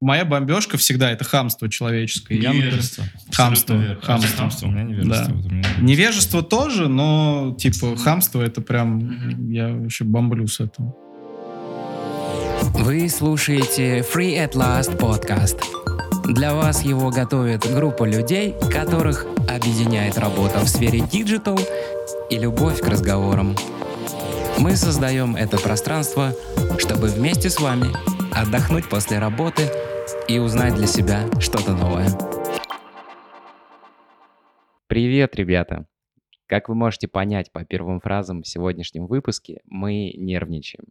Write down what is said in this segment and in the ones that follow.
Моя бомбежка всегда это хамство человеческое. Я, Невежество. Хамство. Абсолютно верно. Хамство. Хамство. У меня невежество. Да. Вот у меня Невежество тоже, но типа хамство это прям я вообще бомблю с этого. Вы слушаете Free at Last подкаст. Для вас его готовит группа людей, которых объединяет работа в сфере digital и любовь к разговорам. Мы создаем это пространство, чтобы вместе с вами отдохнуть после работы и узнать для себя что-то новое. Привет, ребята! Как вы можете понять по первым фразам в сегодняшнем выпуске, мы нервничаем.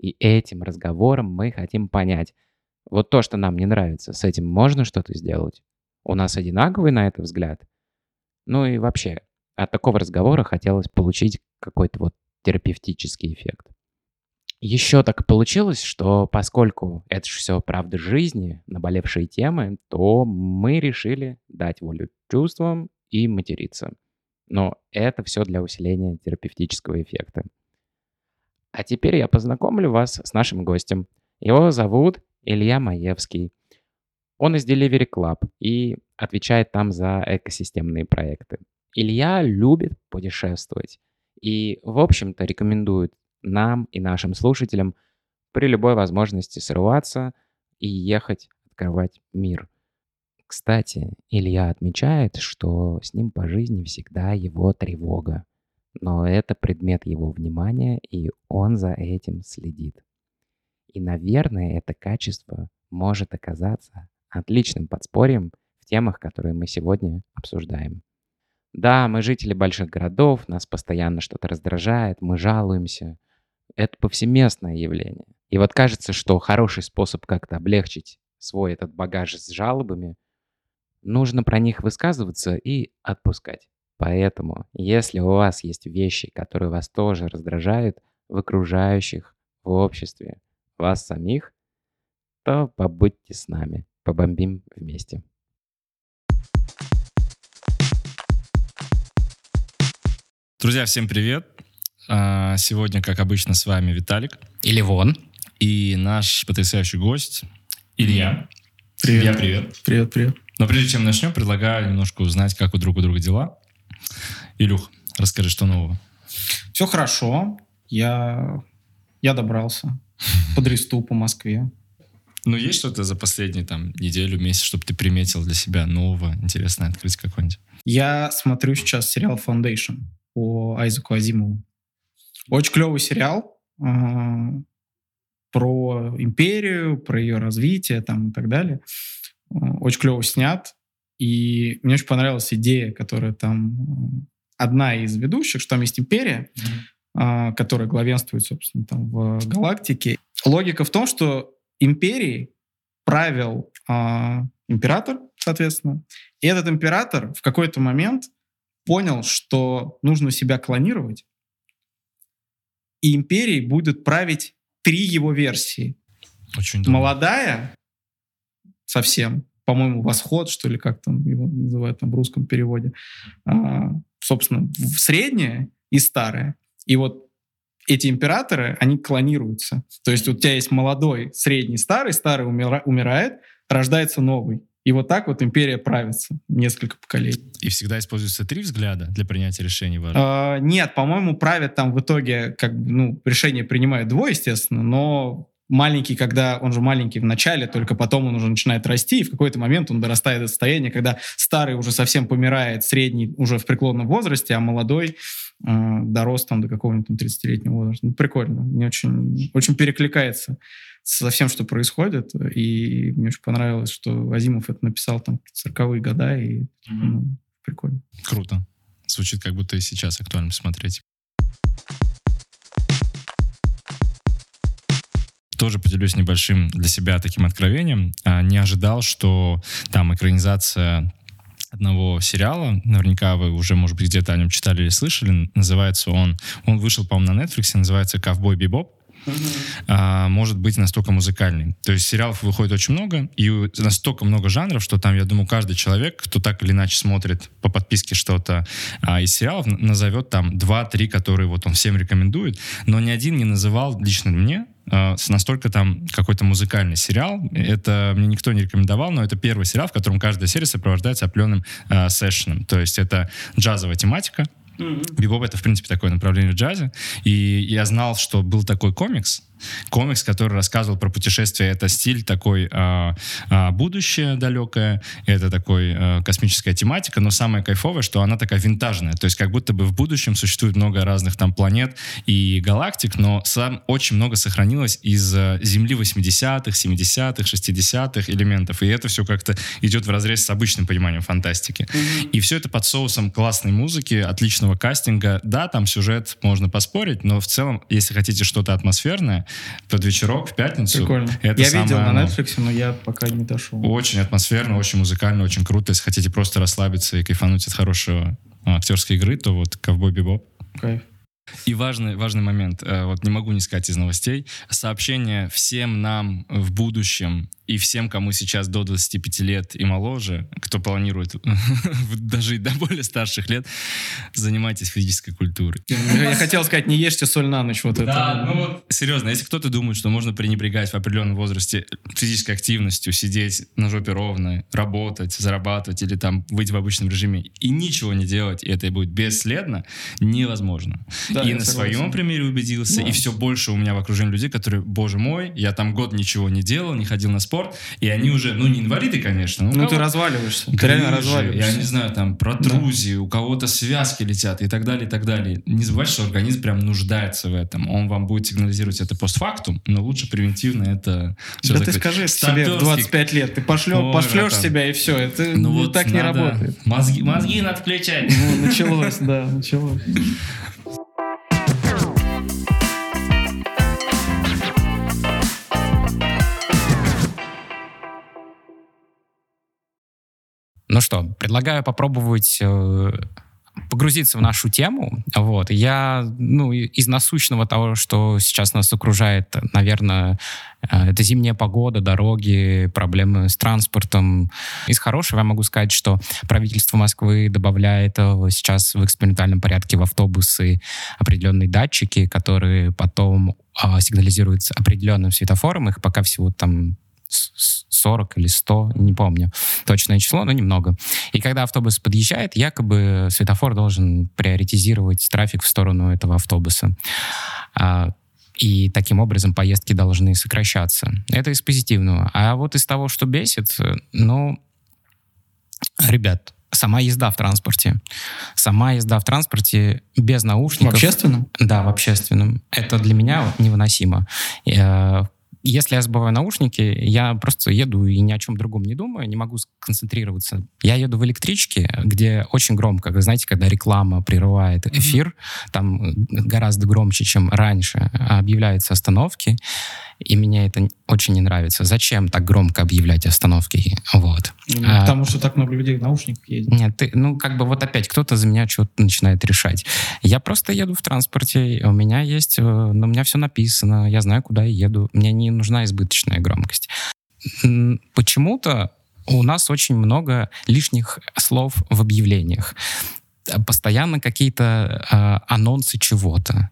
И этим разговором мы хотим понять, вот то, что нам не нравится, с этим можно что-то сделать? У нас одинаковый на это взгляд? Ну и вообще, от такого разговора хотелось получить какой-то вот терапевтический эффект. Еще так получилось, что поскольку это же все правда жизни, наболевшие темы, то мы решили дать волю чувствам и материться. Но это все для усиления терапевтического эффекта. А теперь я познакомлю вас с нашим гостем. Его зовут Илья Маевский. Он из Delivery Club и отвечает там за экосистемные проекты. Илья любит путешествовать и, в общем-то, рекомендует нам и нашим слушателям при любой возможности срываться и ехать открывать мир. Кстати, Илья отмечает, что с ним по жизни всегда его тревога. Но это предмет его внимания, и он за этим следит. И, наверное, это качество может оказаться отличным подспорьем в темах, которые мы сегодня обсуждаем. Да, мы жители больших городов, нас постоянно что-то раздражает, мы жалуемся. Это повсеместное явление. И вот кажется, что хороший способ как-то облегчить свой этот багаж с жалобами, нужно про них высказываться и отпускать. Поэтому, если у вас есть вещи, которые вас тоже раздражают в окружающих, в обществе, вас самих, то побудьте с нами, побомбим вместе. Друзья, всем привет. А, Сегодня, как обычно, с вами Виталик Или вон. и наш потрясающий гость Илья. Привет. Илья, привет. Привет, привет. Но прежде чем начнем, предлагаю немножко узнать, как у друг у друга дела. Илюх, расскажи, что нового. Все хорошо. Я я добрался. Подресту по Москве. Ну, есть что-то за последние там неделю, месяц, чтобы ты приметил для себя нового, интересное открыть какое-нибудь? Я смотрю сейчас сериал Foundation по Айзеку Азимову. Очень клевый сериал э, про империю, про ее развитие там и так далее. Э, Очень клево снят. И мне очень понравилась идея, которая там... э, Одна из ведущих, что там есть империя, а, которая главенствует, собственно, там в галактике. Логика в том, что империей правил а, император, соответственно, и этот император в какой-то момент понял, что нужно себя клонировать, и империей будет править три его версии. Очень долго. Молодая совсем, по-моему, восход, что ли, как там его называют там в русском переводе. А, собственно, средняя и старая. И вот эти императоры, они клонируются. То есть у тебя есть молодой, средний, старый, старый умира- умирает, рождается новый. И вот так вот империя правится несколько поколений. И всегда используются три взгляда для принятия решений. А, нет, по-моему, правят там в итоге, как ну, решение принимают двое, естественно, но маленький, когда он же маленький в начале, только потом он уже начинает расти, и в какой-то момент он дорастает до состояния, когда старый уже совсем помирает, средний уже в преклонном возрасте, а молодой э, дорос там до какого-нибудь там 30-летнего возраста. Ну, прикольно. Мне очень, очень перекликается со всем, что происходит, и мне очень понравилось, что Азимов это написал там в 40-е года, и ну, прикольно. Круто. Звучит, как будто и сейчас актуально смотреть. Тоже поделюсь небольшим для себя таким откровением. А, Не ожидал, что там экранизация одного сериала, наверняка вы уже, может быть, где-то о нем читали или слышали, называется он, он вышел, по-моему, на Netflix, называется «Ковбой Бибоп». а, может быть настолько музыкальный. То есть сериалов выходит очень много, и настолько много жанров, что там, я думаю, каждый человек, кто так или иначе смотрит по подписке что-то а, из сериалов, назовет там 2-3, которые вот он всем рекомендует, но ни один не называл лично мне э, настолько там какой-то музыкальный сериал. Это мне никто не рекомендовал, но это первый сериал, в котором каждая серия сопровождается определенным э, сессионом. То есть это джазовая тематика, Mm-hmm. Бибоп — это, в принципе, такое направление в джазе. И я знал, что был такой комикс, комикс, который рассказывал про путешествие. Это стиль такой а, а, будущее далекое, это такой а, космическая тематика, но самое кайфовое, что она такая винтажная. То есть как будто бы в будущем существует много разных там планет и галактик, но сам очень много сохранилось из а, Земли 80-х, 70-х, 60-х элементов. И это все как-то идет в разрез с обычным пониманием фантастики. Mm-hmm. И все это под соусом классной музыки, отличного кастинга. Да, там сюжет можно поспорить, но в целом, если хотите что-то атмосферное, под вечерок в пятницу. Прикольно. Это я видел на Netflix, но я пока не дошел. Очень атмосферно, очень музыкально, очень круто. Если хотите просто расслабиться и кайфануть от хорошего а, актерской игры, то вот «Ковбой Бибоп». Кайф. И важный, важный момент, э, вот не могу не сказать из новостей, сообщение всем нам в будущем и всем, кому сейчас до 25 лет и моложе, кто планирует дожить до более старших лет, занимайтесь физической культурой. Я хотел сказать, не ешьте соль на ночь. Вот да, это. ну вот, серьезно, если кто-то думает, что можно пренебрегать в определенном возрасте физической активностью, сидеть на жопе ровно, работать, зарабатывать или там быть в обычном режиме и ничего не делать, и это будет бесследно, невозможно. Да, и на согласен. своем примере убедился, да. и все больше у меня в окружении людей, которые, боже мой, я там год ничего не делал, не ходил на спорт, и они уже, ну, не инвалиды, конечно. Ну, ты разваливаешься. Грыжи, ты реально разваливаешься. Я не знаю, там, протрузии, да. у кого-то связки летят и так далее, и так далее. Не забывайте, что организм прям нуждается в этом. Он вам будет сигнализировать это постфактум, но лучше превентивно это все Да закрыть. ты скажи себе в 25 лет, ты пошлё, Ой, пошлешь себя и все, это ну, вот так надо, не работает. Мозги, мозги надо включать. Ну, началось, да, началось. Ну что, предлагаю попробовать э, погрузиться в нашу тему. Вот. Я, ну, из насущного того, что сейчас нас окружает, наверное, э, это зимняя погода, дороги, проблемы с транспортом. Из хорошего я могу сказать, что правительство Москвы добавляет э, сейчас в экспериментальном порядке в автобусы определенные датчики, которые потом а, сигнализируют определенным светофором. Их пока всего там 40 или 100, не помню точное число, но немного. И когда автобус подъезжает, якобы светофор должен приоритизировать трафик в сторону этого автобуса. А, и таким образом поездки должны сокращаться. Это из позитивного. А вот из того, что бесит, ну, ребят, сама езда в транспорте. Сама езда в транспорте без наушников. В общественном? Да, в общественном. Это для меня невыносимо. Я если я забываю наушники, я просто еду и ни о чем другом не думаю, не могу сконцентрироваться. Я еду в электричке, где очень громко, вы знаете, когда реклама прерывает эфир, mm-hmm. там гораздо громче, чем раньше, объявляются остановки, и мне это очень не нравится. Зачем так громко объявлять остановки? Вот. Ну, а, потому что так много людей в наушниках ездит. Нет, ты, ну как бы вот опять кто-то за меня что-то начинает решать. Я просто еду в транспорте, у меня есть, э, ну, у меня все написано, я знаю, куда я еду, мне не нужна избыточная громкость. Почему-то у нас очень много лишних слов в объявлениях постоянно какие-то э, анонсы чего-то.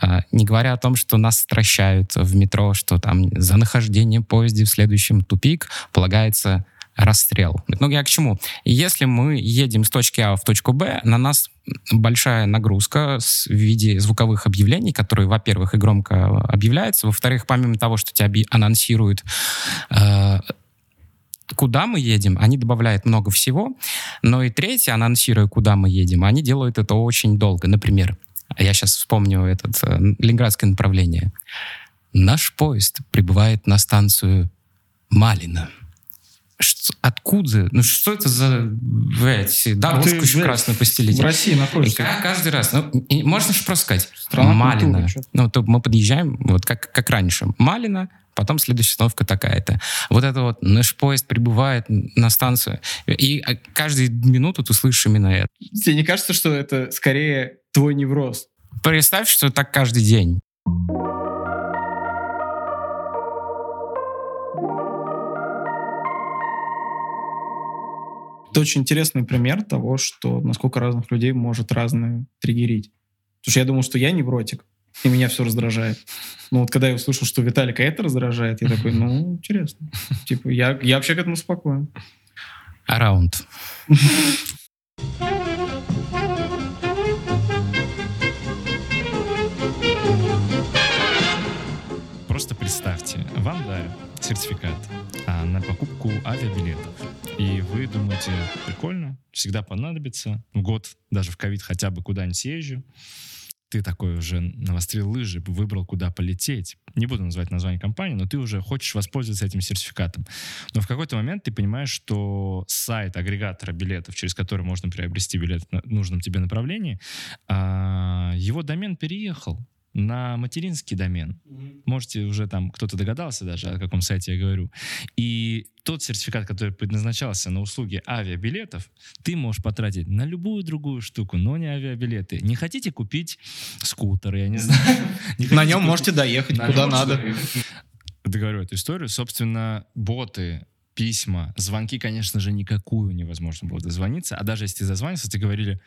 Э, не говоря о том, что нас стращают в метро, что там за нахождение поезда в следующем тупик полагается расстрел. Ну, я к чему? Если мы едем с точки А в точку Б, на нас большая нагрузка в виде звуковых объявлений, которые, во-первых, и громко объявляются, во-вторых, помимо того, что тебя анонсируют э, куда мы едем, они добавляют много всего. Но и третье, анонсируя, куда мы едем, они делают это очень долго. Например, я сейчас вспомню этот э, ленинградское направление. Наш поезд прибывает на станцию Малина. Что, откуда? Ну что это за блядь, дорожку еще красную постелить? В России находишься. И каждый раз. Ну, и можно же просто сказать. Страна Малина. Культуры, ну, то мы подъезжаем, вот как, как раньше. Малина, потом следующая остановка такая-то. Вот это вот наш поезд прибывает на станцию, и а, каждую минуту ты слышишь именно это. Тебе не кажется, что это скорее твой невроз? Представь, что так каждый день. Это очень интересный пример того, что насколько разных людей может разное триггерить. Потому что я думал, что я невротик, и меня все раздражает. Ну вот когда я услышал, что Виталика это раздражает, я такой, ну, интересно. Типа, я, я вообще к этому спокоен. Раунд. Просто представьте, вам дарят сертификат а, на покупку авиабилетов. И вы думаете, прикольно, всегда понадобится. В год, даже в ковид, хотя бы куда-нибудь съезжу. Ты такой уже навострил лыжи, выбрал, куда полететь. Не буду называть название компании, но ты уже хочешь воспользоваться этим сертификатом. Но в какой-то момент ты понимаешь, что сайт агрегатора билетов, через который можно приобрести билет в нужном тебе направлении, а, его домен переехал на материнский домен. Mm-hmm. Можете уже там, кто-то догадался даже, о каком сайте я говорю. И тот сертификат, который предназначался на услуги авиабилетов, ты можешь потратить на любую другую штуку, но не авиабилеты. Не хотите купить скутер, я не знаю. На нем можете доехать куда надо. Договорю эту историю. Собственно, боты письма, звонки, конечно же, никакую невозможно было дозвониться. А даже если ты зазвонился, ты говорили,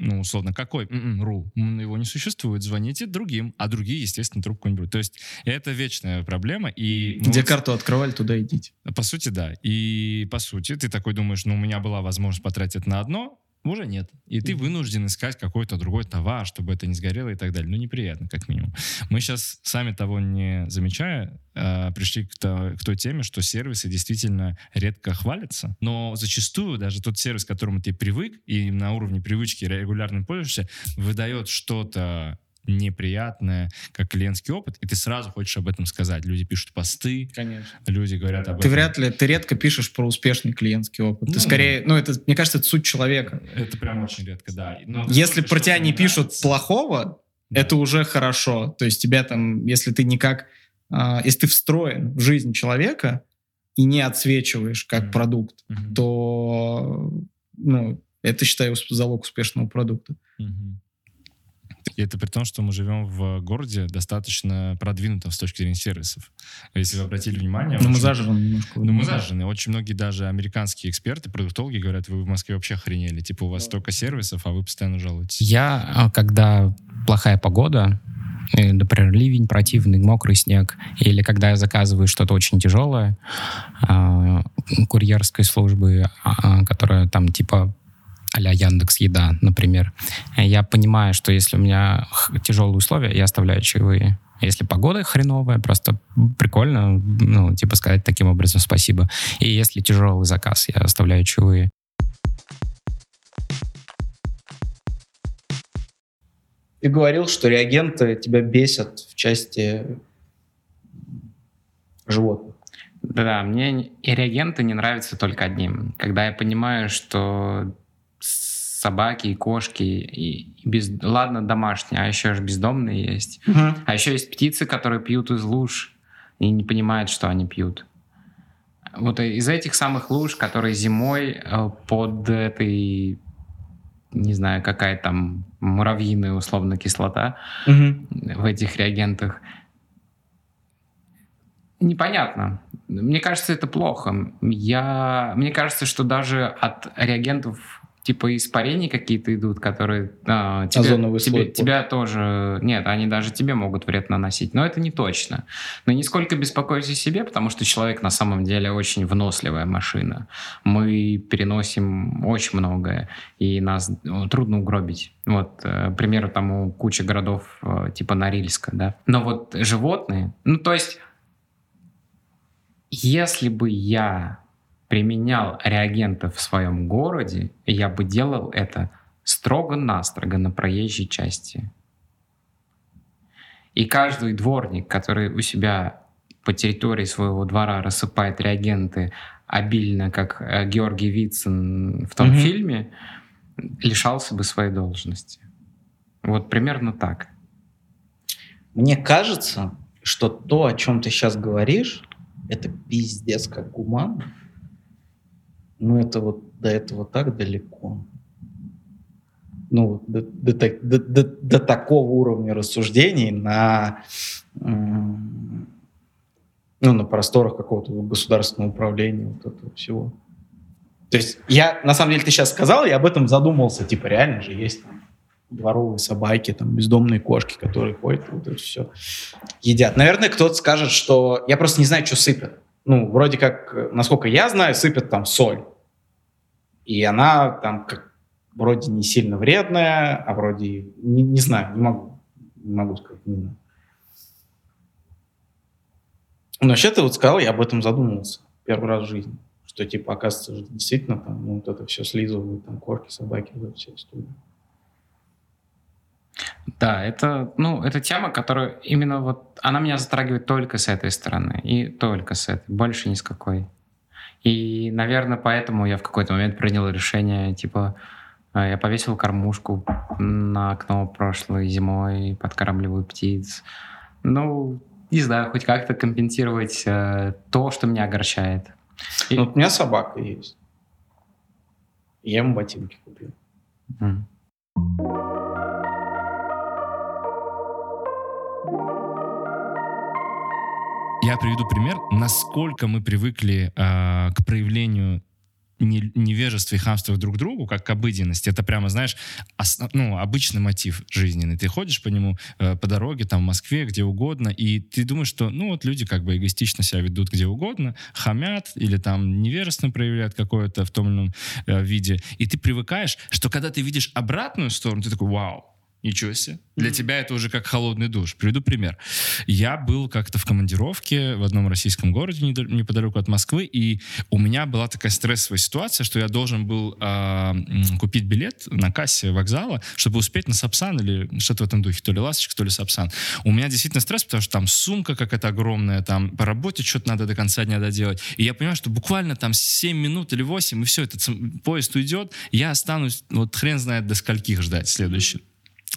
ну, условно, какой м-м, рул, его не существует, звоните другим, а другие, естественно, трубку не берут. То есть это вечная проблема. И, ну, Где вот, карту открывали, туда идите. По сути, да. И по сути, ты такой думаешь, ну, у меня была возможность потратить на одно, уже нет. И ты вынужден искать какой-то другой товар, чтобы это не сгорело и так далее. Ну, неприятно, как минимум. Мы сейчас, сами того не замечая, э, пришли к, то, к той теме, что сервисы действительно редко хвалятся, но зачастую даже тот сервис, к которому ты привык, и на уровне привычки регулярно пользуешься, выдает что-то неприятное, как клиентский опыт, и ты сразу хочешь об этом сказать. Люди пишут посты, Конечно. люди говорят об ты этом. вряд ли, ты редко пишешь про успешный клиентский опыт. Ну, ты скорее, ну это, мне кажется, это суть человека. Это прям очень редко, да. Но если про тебя не пишут нравится. плохого, да. это уже хорошо. То есть тебя там, если ты никак, э, если ты встроен в жизнь человека и не отсвечиваешь как mm-hmm. продукт, mm-hmm. то ну, это, считаю, залог успешного продукта. Mm-hmm. И это при том, что мы живем в городе достаточно продвинутом с точки зрения сервисов. Если вы обратили внимание... Ну, мы зажжены немножко. Ну, мы зажжены. Очень многие даже американские эксперты, продуктологи говорят, вы в Москве вообще охренели. Типа, у вас столько сервисов, а вы постоянно жалуетесь. Я, а, когда плохая погода, э, например, ливень противный, мокрый снег, или когда я заказываю что-то очень тяжелое, э, курьерской службы, э, которая там типа а-ля Яндекс Еда, например, я понимаю, что если у меня тяжелые условия, я оставляю чаевые. Если погода хреновая, просто прикольно, ну, типа сказать таким образом спасибо. И если тяжелый заказ, я оставляю чаевые. Ты говорил, что реагенты тебя бесят в части животных. Да, мне и реагенты не нравятся только одним. Когда я понимаю, что собаки и кошки, и, и без... ладно, домашние, а еще же бездомные есть. Угу. А еще есть птицы, которые пьют из луж и не понимают, что они пьют. Вот из этих самых луж, которые зимой э, под этой, не знаю, какая там муравьиная условно кислота угу. в этих реагентах, непонятно. Мне кажется, это плохо. Я, мне кажется, что даже от реагентов типа испарений какие-то идут, которые а, тебе, тебе, тебя тоже... Нет, они даже тебе могут вред наносить, но это не точно. Но нисколько беспокойся о себе, потому что человек на самом деле очень выносливая машина. Мы переносим очень многое, и нас ну, трудно угробить. Вот, э, к примеру, тому куча городов э, типа Норильска, да. Но вот животные, ну то есть, если бы я применял реагенты в своем городе, я бы делал это строго-настрого на проезжей части. И каждый дворник, который у себя по территории своего двора рассыпает реагенты обильно, как э, Георгий Вицин в том mm-hmm. фильме, лишался бы своей должности. Вот примерно так. Мне кажется, что то, о чем ты сейчас говоришь, это пиздец как гуманно. Ну, это вот до этого так далеко. Ну, до, до, до, до, до такого уровня рассуждений на, ну, на просторах какого-то государственного управления, вот этого всего. То есть я, на самом деле, ты сейчас сказал, я об этом задумался, типа, реально же есть дворовые собаки, там, бездомные кошки, которые ходят, вот это все едят. Наверное, кто-то скажет, что... Я просто не знаю, что сыпят. Ну, вроде как, насколько я знаю, сыпят там соль. И она там как вроде не сильно вредная, а вроде... Не, не знаю, не могу. Не могу сказать. Но вообще ты вот сказал, я об этом задумывался первый раз в жизни. Что, типа, оказывается, действительно там ну, вот это все слизывают, там, корки, собаки, вот вся история. Да, это, ну, это тема, которая именно вот, она меня затрагивает только с этой стороны, и только с этой, больше ни с какой. И, наверное, поэтому я в какой-то момент принял решение, типа, э, я повесил кормушку на окно прошлой зимой, подкармливаю птиц. Ну, не знаю, хоть как-то компенсировать э, то, что меня огорчает. И... Ну, вот у меня собака есть. Я ему ботинки купил. Mm. Я приведу пример, насколько мы привыкли э, к проявлению не, невежества и хамства друг другу, как к обыденности. Это прямо, знаешь, основ, ну, обычный мотив жизненный. Ты ходишь по нему э, по дороге, там, в Москве, где угодно, и ты думаешь, что, ну, вот люди как бы эгоистично себя ведут где угодно, хамят или там невежественно проявляют какое-то в том или ином э, виде. И ты привыкаешь, что когда ты видишь обратную сторону, ты такой, вау, Ничего себе. Для mm-hmm. тебя это уже как холодный душ. Приведу пример. Я был как-то в командировке в одном российском городе неподалеку от Москвы, и у меня была такая стрессовая ситуация, что я должен был э, купить билет на кассе вокзала, чтобы успеть на Сапсан или что-то в этом духе, то ли Ласточка, то ли Сапсан. У меня действительно стресс, потому что там сумка какая-то огромная, там по работе что-то надо до конца дня доделать. И я понимаю, что буквально там 7 минут или 8, и все, этот поезд уйдет, я останусь, вот хрен знает до скольких ждать следующий.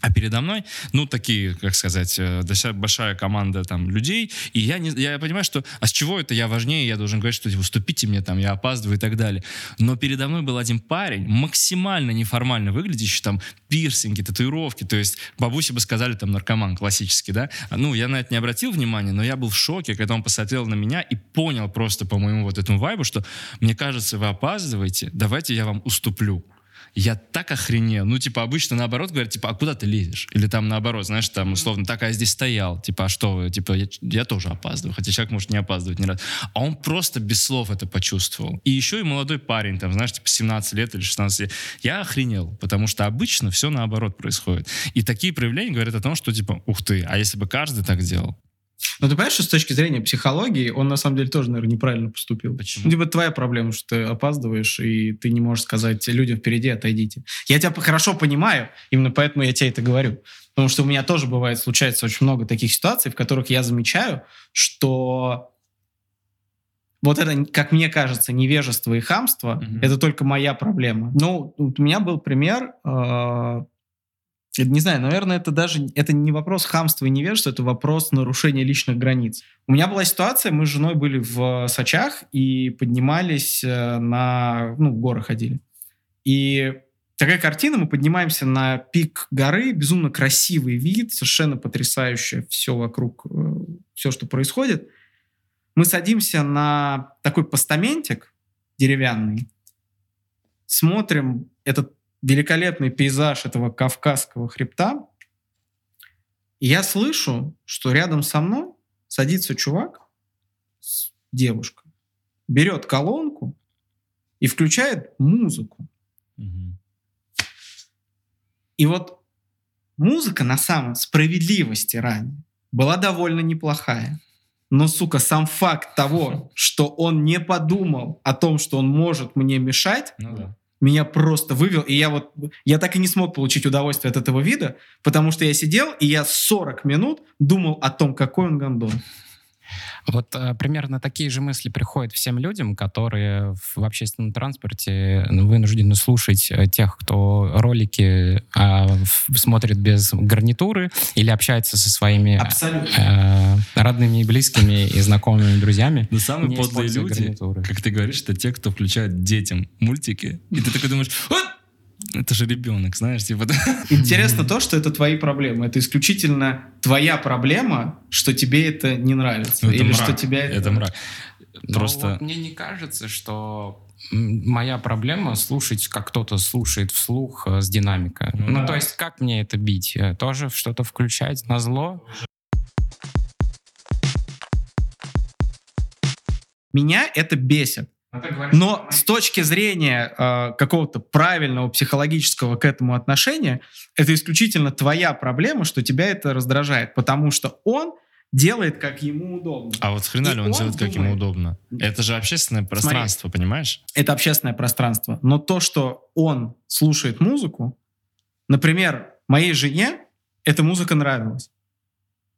А передо мной, ну, такие, как сказать, э, большая команда там людей, и я, не, я понимаю, что, а с чего это я важнее, я должен говорить, что типа, уступите мне, там, я опаздываю и так далее. Но передо мной был один парень, максимально неформально выглядящий, там, пирсинги, татуировки, то есть бабуси бы сказали, там, наркоман классический, да. Ну, я на это не обратил внимания, но я был в шоке, когда он посмотрел на меня и понял просто по моему вот этому вайбу, что, мне кажется, вы опаздываете, давайте я вам уступлю я так охренел. Ну, типа, обычно наоборот говорят, типа, а куда ты лезешь? Или там наоборот, знаешь, там, условно, так, а я здесь стоял. Типа, а что вы? Типа, я, я тоже опаздываю. Хотя человек может не опаздывать ни раз. А он просто без слов это почувствовал. И еще и молодой парень, там, знаешь, типа, 17 лет или 16 лет. Я охренел, потому что обычно все наоборот происходит. И такие проявления говорят о том, что, типа, ух ты, а если бы каждый так делал? Но ты понимаешь, что с точки зрения психологии он на самом деле тоже, наверное, неправильно поступил. Почему? Ну, типа твоя проблема, что ты опаздываешь, и ты не можешь сказать людям впереди, отойдите. Я тебя хорошо понимаю, именно поэтому я тебе это говорю. Потому что у меня тоже бывает, случается очень много таких ситуаций, в которых я замечаю, что вот это, как мне кажется, невежество и хамство, mm-hmm. это только моя проблема. Ну, у меня был пример, э, не знаю, наверное, это даже это не вопрос хамства и невежества, это вопрос нарушения личных границ. У меня была ситуация, мы с женой были в Сочах и поднимались э, на, ну, в горы ходили. И такая картина, мы поднимаемся на пик горы, безумно красивый вид, совершенно потрясающее все вокруг, э, все, что происходит. Мы садимся на такой постаментик деревянный, смотрим этот великолепный пейзаж этого Кавказского хребта, и я слышу, что рядом со мной садится чувак с девушкой, берет колонку и включает музыку. Угу. И вот музыка на самом справедливости ради была довольно неплохая. Но, сука, сам факт того, что он не подумал о том, что он может мне мешать, ну, да меня просто вывел, и я вот, я так и не смог получить удовольствие от этого вида, потому что я сидел, и я 40 минут думал о том, какой он гондон. Вот э, примерно такие же мысли приходят всем людям, которые в общественном транспорте ну, вынуждены слушать э, тех, кто ролики э, смотрит без гарнитуры или общается со своими э, родными и близкими и знакомыми друзьями. Но самые подлые люди, гарнитуры. как ты говоришь, это те, кто включает детям мультики. И ты такой думаешь, вот! Это же ребенок, знаешь, типа... Интересно то, что это твои проблемы. Это исключительно твоя проблема, что тебе это не нравится. Это или мрак. что тебя это... Это мрак. Но Просто... вот мне не кажется, что моя проблема слушать, как кто-то слушает вслух э, с динамика. Ну Ну, да. то есть, как мне это бить? Э, Тоже что-то включать на зло? Меня это бесит. Но с точки зрения э, какого-то правильного психологического к этому отношения, это исключительно твоя проблема, что тебя это раздражает, потому что он делает, как ему удобно. А вот хрена ли он, он делает, как ему думает. удобно? Это же общественное пространство, понимаешь? Это общественное пространство. Но то, что он слушает музыку, например, моей жене эта музыка нравилась.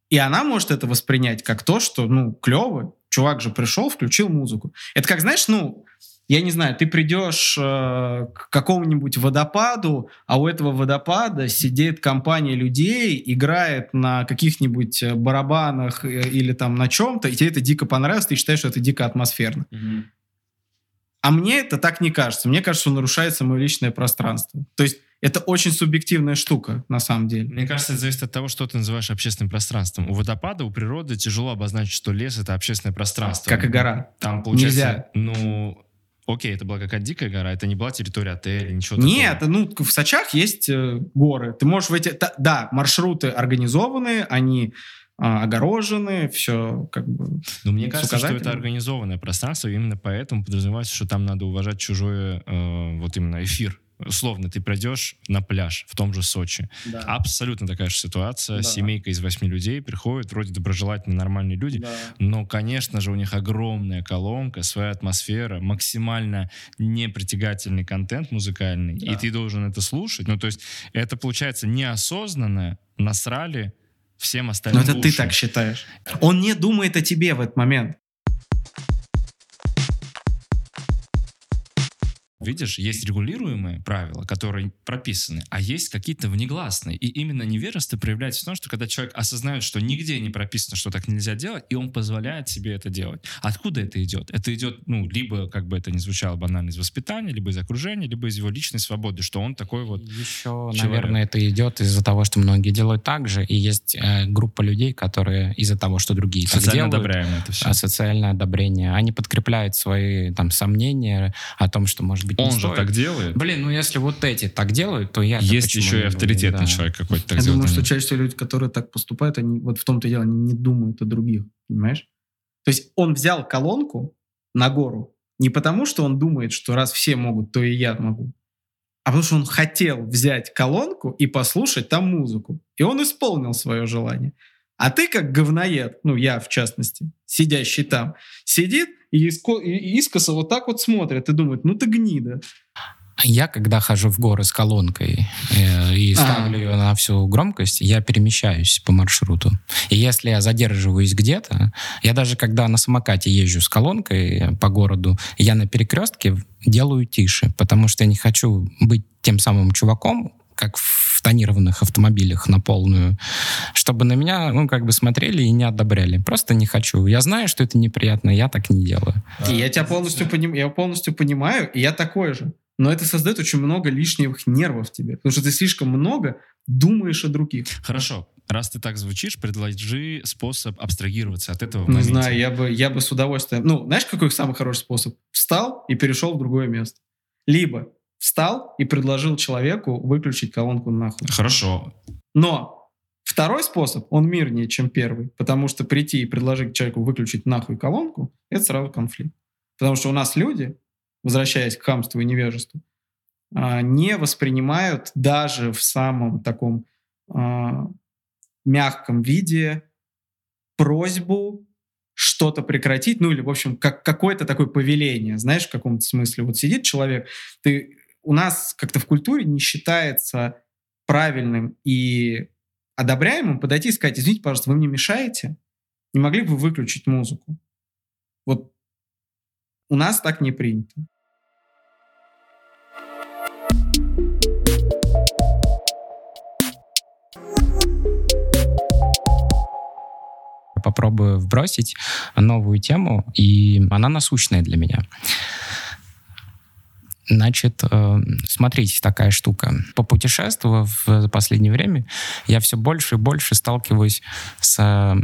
И она может это воспринять как то, что, ну, клево, чувак же пришел, включил музыку. Это как, знаешь, ну, я не знаю, ты придешь э, к какому-нибудь водопаду, а у этого водопада сидит компания людей, играет на каких-нибудь э, барабанах э, или там на чем-то, и тебе это дико понравилось, ты считаешь, что это дико атмосферно. А мне это так не кажется. Мне кажется, что нарушается мое личное пространство. То есть это очень субъективная штука, на самом деле. Мне кажется, это зависит от того, что ты называешь общественным пространством. У водопада, у природы тяжело обозначить, что лес — это общественное пространство. Как и гора. Там, получается, Нельзя. ну... Окей, это была какая-то дикая гора, это не была территория отеля, ничего Нет, такого. ну в Сочах есть э, горы. Ты можешь в эти... та- да, маршруты организованы, они а, огорожены, все как бы... Но мне с кажется, что это организованное пространство, именно поэтому подразумевается, что там надо уважать чужое, э, вот именно эфир. Условно, ты пройдешь на пляж в том же Сочи. Абсолютно такая же ситуация. Да. Семейка из восьми людей приходит, вроде доброжелательные, нормальные люди, Да. Но, конечно же, у них огромная колонка, своя атмосфера, максимально непритягательный контент музыкальный, Да. и ты должен это слушать. Ну, то есть это получается неосознанно насрали всем Но остальным это в ты уши. так считаешь. Он не думает о тебе в этот момент. Видишь, есть регулируемые правила, которые прописаны, а есть какие-то внегласные. И именно невежество проявляется в том, что когда человек осознает, что нигде не прописано, что так нельзя делать, и он позволяет себе это делать. Откуда это идет? Это идет, ну, либо, как бы это ни звучало банально, из воспитания, либо из окружения, либо из его личной свободы, что он такой вот... Еще, человек. наверное, это идет из-за того, что многие делают так же, и есть э, группа людей, которые из-за того, что другие так Социально делают, одобряемо это все. а социальное одобрение, они подкрепляют свои там сомнения о том, что может быть Он же стоит. так делает. Блин, ну если вот эти так делают, то я Есть еще и авторитетный человек какой-то так Я делает. думаю, что чаще всего люди, которые так поступают, они вот в том-то и дело, они не думают о других, понимаешь? То есть он взял колонку на гору не потому, что он думает, что раз все могут, то и я могу, а потому что он хотел взять колонку и послушать там музыку. И он исполнил свое желание. А ты как говноед, ну я в частности, сидящий там, сидит и иско- и искоса вот так вот смотрит и думает, ну ты гнида. Я, когда хожу в горы с колонкой э, и А. ставлю ее на всю громкость, я перемещаюсь по маршруту. И если я задерживаюсь где-то, я даже когда на самокате езжу с колонкой по городу, я на перекрестке делаю тише, потому что я не хочу быть тем самым чуваком, как в тонированных автомобилях на полную, чтобы на меня, ну, как бы смотрели и не одобряли. Просто не хочу. Я знаю, что это неприятно, я так не делаю. И я тебя полностью, поним... я полностью понимаю, и я такой же. Но это создает очень много лишних нервов тебе, потому что ты слишком много думаешь о других. Хорошо, раз ты так звучишь, предложи способ абстрагироваться от этого Не знаю, я бы, я бы с удовольствием... Ну, знаешь, какой самый хороший способ? Встал и перешел в другое место. Либо встал и предложил человеку выключить колонку нахуй. Хорошо. Но второй способ, он мирнее, чем первый, потому что прийти и предложить человеку выключить нахуй колонку, это сразу конфликт. Потому что у нас люди, возвращаясь к хамству и невежеству, а, не воспринимают даже в самом таком а, мягком виде просьбу что-то прекратить, ну или, в общем, как какое-то такое повеление, знаешь, в каком-то смысле. Вот сидит человек, ты, у нас как-то в культуре не считается правильным и одобряемым подойти и сказать, извините, пожалуйста, вы мне мешаете? Не могли бы вы выключить музыку? Вот у нас так не принято. попробую вбросить новую тему, и она насущная для меня. Значит, э, смотрите, такая штука. Попутешествовав в последнее время, я все больше и больше сталкиваюсь с э,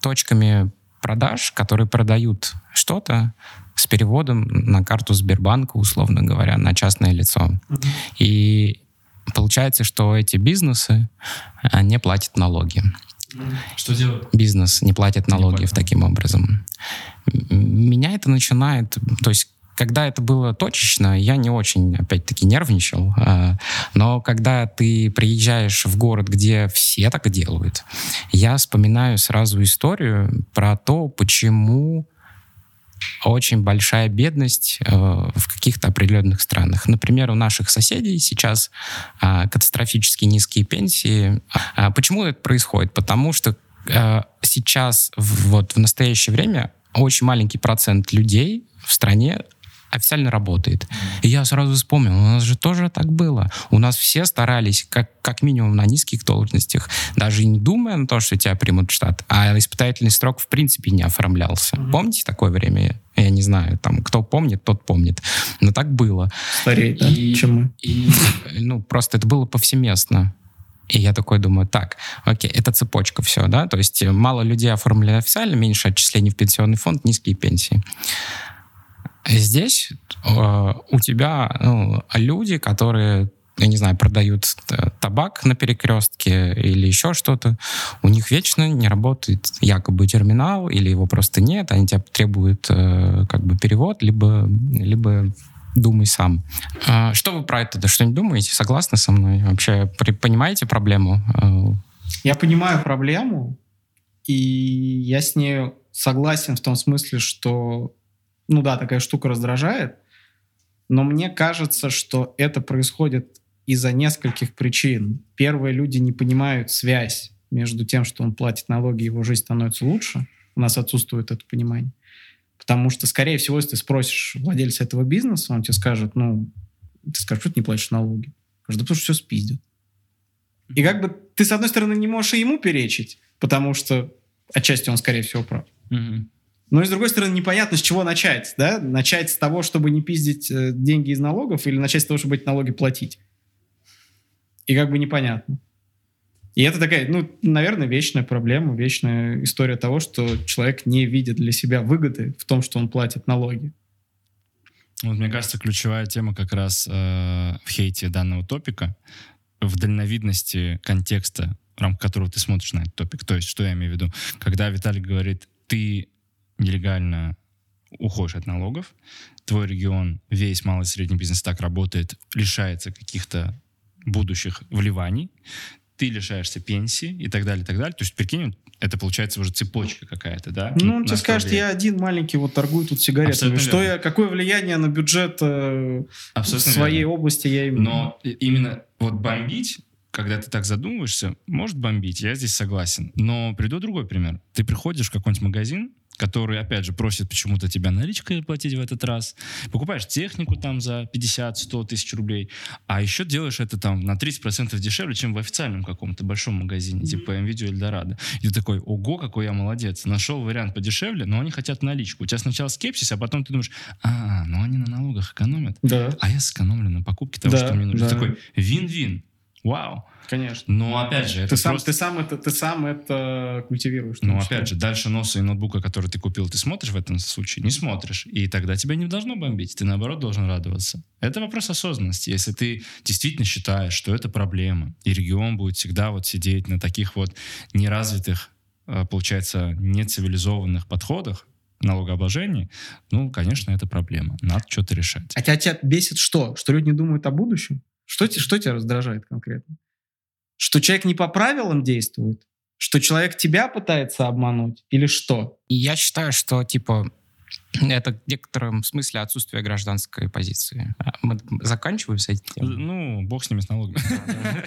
точками продаж, которые продают что-то с переводом на карту Сбербанка, условно говоря, на частное лицо. Mm-hmm. И получается, что эти бизнесы не платят налоги. Что делают? Бизнес не платит налоги не таким образом. Меня это начинает... То есть когда это было точечно, я не очень, опять-таки, нервничал. А, но когда ты приезжаешь в город, где все так делают, я вспоминаю сразу историю про то, почему очень большая бедность э, в каких-то определенных странах. Например, у наших соседей сейчас э, катастрофически низкие пенсии. А почему это происходит? Потому что э, сейчас, вот в настоящее время, очень маленький процент людей в стране официально работает. И я сразу вспомнил, у нас же тоже так было. У нас все старались, как, как минимум на низких должностях, даже не думая на то, что тебя примут в штат, а испытательный срок в принципе не оформлялся. Mm-hmm. Помните такое время? Я не знаю, там, кто помнит, тот помнит. Но так было. Старее, да, и, чем мы. И, ну, просто это было повсеместно. И я такой думаю, так, окей, это цепочка все, да, то есть мало людей оформили официально, меньше отчислений в пенсионный фонд, низкие пенсии. Здесь э, у тебя ну, люди, которые я не знаю, продают табак на перекрестке или еще что-то, у них вечно не работает якобы терминал, или его просто нет, они тебя требуют э, как бы перевод, либо, либо думай сам. Э, что вы про это что-нибудь думаете? Согласны со мной? Вообще при, понимаете проблему? Э, я понимаю проблему, и я с ней согласен в том смысле, что ну да, такая штука раздражает, но мне кажется, что это происходит из-за нескольких причин. Первые люди не понимают связь между тем, что он платит налоги, его жизнь становится лучше. У нас отсутствует это понимание. Потому что, скорее всего, если ты спросишь владельца этого бизнеса, он тебе скажет, ну, ты скажешь, что ты не платишь налоги? Скажет, да потому что все спиздят. И как бы ты, с одной стороны, не можешь и ему перечить, потому что отчасти он, скорее всего, прав. Mm-hmm. Но и с другой стороны, непонятно, с чего начать. Да? Начать с того, чтобы не пиздить э, деньги из налогов, или начать с того, чтобы эти налоги платить. И как бы непонятно. И это такая, ну, наверное, вечная проблема, вечная история того, что человек не видит для себя выгоды в том, что он платит налоги. Вот, мне кажется, ключевая тема как раз э, в хейте данного топика в дальновидности контекста, в рамках которого ты смотришь на этот топик. То есть, что я имею в виду? Когда Виталий говорит, ты нелегально уходишь от налогов, твой регион, весь малый и средний бизнес так работает, лишается каких-то будущих вливаний, ты лишаешься пенсии и так далее, и так далее. То есть, прикинь, это получается уже цепочка какая-то, да? Ну, он тебе скажет, я один маленький вот торгую тут сигаретами. что я, какое влияние на бюджет э, своей верно. области я имею? Но именно вот бомбить когда ты так задумываешься, может бомбить, я здесь согласен. Но приду другой пример. Ты приходишь в какой-нибудь магазин, который, опять же, просит почему-то тебя наличкой платить в этот раз. Покупаешь технику там за 50-100 тысяч рублей, а еще делаешь это там на 30% дешевле, чем в официальном каком-то большом магазине, mm-hmm. типа MVideo Eldorado. И ты такой, ого, какой я молодец. Нашел вариант подешевле, но они хотят наличку. У тебя сначала скепсис, а потом ты думаешь, а, ну они на налогах экономят, да. а я сэкономлю на покупке того, да, что мне нужно. Да. Ты такой, вин-вин. Вау. Конечно. Но опять же, ты сам, просто... ты сам это, ты сам это культивируешь. Ну опять же, дальше носа и ноутбука, который ты купил, ты смотришь в этом случае? Не смотришь. И тогда тебя не должно бомбить. Ты наоборот должен радоваться. Это вопрос осознанности. Если ты действительно считаешь, что это проблема, и регион будет всегда вот сидеть на таких вот неразвитых, а, получается, нецивилизованных подходах, налогообложении, ну, конечно, это проблема. Надо что-то решать. А тебя, тебя бесит что? Что люди не думают о будущем? Что, что тебя раздражает конкретно? Что человек не по правилам действует? Что человек тебя пытается обмануть? Или что? Я считаю, что, типа, это в некотором смысле отсутствие гражданской позиции. А мы заканчиваем с этим? Ну, бог с ними, с налогами.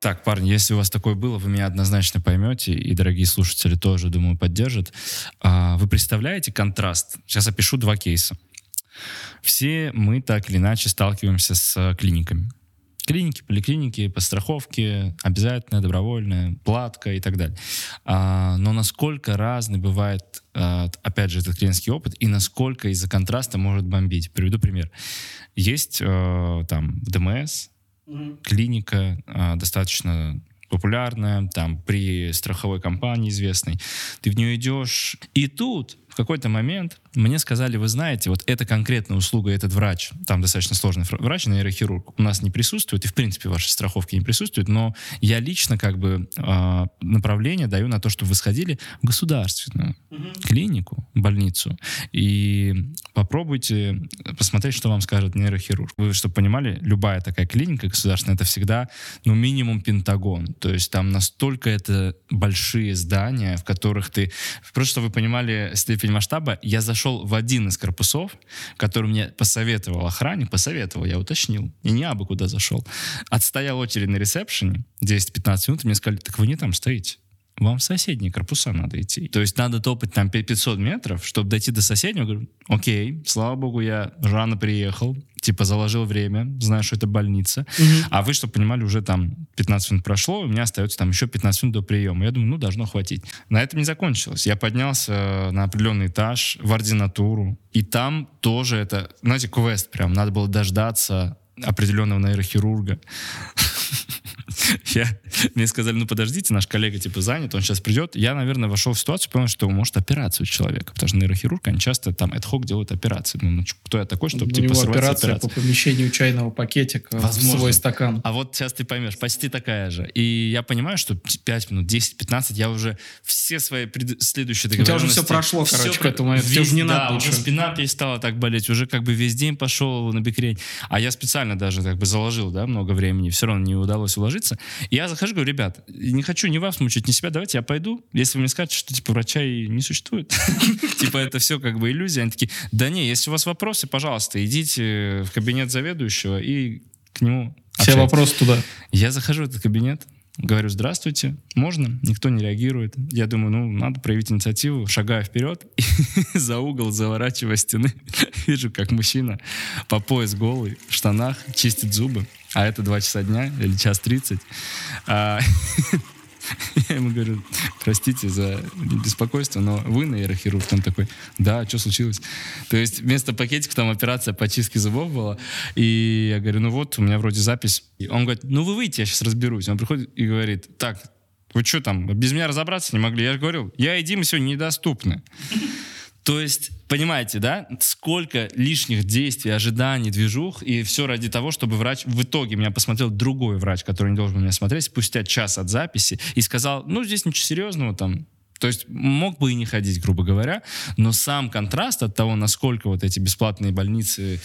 Так, парни, если у вас такое было, вы меня однозначно поймете, и дорогие слушатели тоже, думаю, поддержат. А, вы представляете контраст? Сейчас опишу два кейса. Все мы так или иначе сталкиваемся с клиниками. клиники, поликлиники, по страховке, обязательная, добровольная, платка и так далее. А, но насколько разный бывает, а, опять же, этот клиентский опыт, и насколько из-за контраста может бомбить. Приведу пример. Есть а, там ДМС, клиника а, достаточно популярная, там при страховой компании известной. Ты в нее идешь, и тут в какой-то момент мне сказали, вы знаете, вот эта конкретная услуга, этот врач, там достаточно сложный врач, нейрохирург, у нас не присутствует, и в принципе в вашей страховке не присутствует, но я лично как бы э, направление даю на то, чтобы вы сходили в государственную угу. клинику, больницу, и попробуйте посмотреть, что вам скажет нейрохирург. Вы, чтобы понимали, любая такая клиника государственная, это всегда, ну, минимум Пентагон, то есть там настолько это большие здания, в которых ты... Просто, чтобы вы понимали степень масштаба, я зашел в один из корпусов, который мне посоветовал охранник, посоветовал, я уточнил, и не абы куда зашел. Отстоял очередь на ресепшене 10-15 минут, и мне сказали, так вы не там стоите вам в соседние корпуса надо идти. То есть надо топать там 500 метров, чтобы дойти до соседнего. Говорю, окей, слава богу, я рано приехал, типа заложил время, знаю, что это больница. Угу. А вы, чтобы понимали, уже там 15 минут прошло, у меня остается там еще 15 минут до приема. Я думаю, ну, должно хватить. На этом не закончилось. Я поднялся на определенный этаж в ординатуру, и там тоже это, знаете, квест прям. Надо было дождаться определенного нейрохирурга. Я, мне сказали, ну подождите, наш коллега типа занят, он сейчас придет. Я, наверное, вошел в ситуацию, понял, что может операцию человека, потому что нейрохирург, они часто там ad делают операции. Ну, ну, кто я такой, чтобы У типа него операция по помещению чайного пакетика Возможно. в свой стакан. А вот сейчас ты поймешь, почти такая же. И я понимаю, что 5 минут, 10-15, я уже все свои пред... следующие договоренности... У тебя уже все прошло, все короче, к этому. Весь, тебе не да, надо уже спина перестала так болеть, уже как бы весь день пошел на бекрень. А я специально даже как бы заложил, да, много времени, все равно не удалось уложиться. Я захожу, говорю, ребят, не хочу ни вас мучить, ни себя, давайте я пойду. Если вы мне скажете, что типа врача и не существует, типа это все как бы иллюзия, они такие, да не, если у вас вопросы, пожалуйста, идите в кабинет заведующего и к нему Все вопросы туда. Я захожу в этот кабинет, Говорю, здравствуйте, можно? Никто не реагирует. Я думаю, ну, надо проявить инициативу. Шагаю вперед, и за угол заворачивая стены, вижу, как мужчина по пояс голый, в штанах, чистит зубы. А это два часа дня или час 30. Я ему говорю, простите за беспокойство, но вы нейрохирург? Он такой, да, что случилось? То есть вместо пакетика там операция по чистке зубов была. И я говорю, ну вот, у меня вроде запись. И он говорит, ну вы выйдите, я сейчас разберусь. Он приходит и говорит, так, вы что там, без меня разобраться не могли? Я же говорил, я и Дима сегодня недоступны. То есть, понимаете, да, сколько лишних действий, ожиданий, движух, и все ради того, чтобы врач... В итоге меня посмотрел другой врач, который не должен меня смотреть, спустя час от записи, и сказал, ну, здесь ничего серьезного там, то есть мог бы и не ходить, грубо говоря, но сам контраст от того, насколько вот эти бесплатные больницы,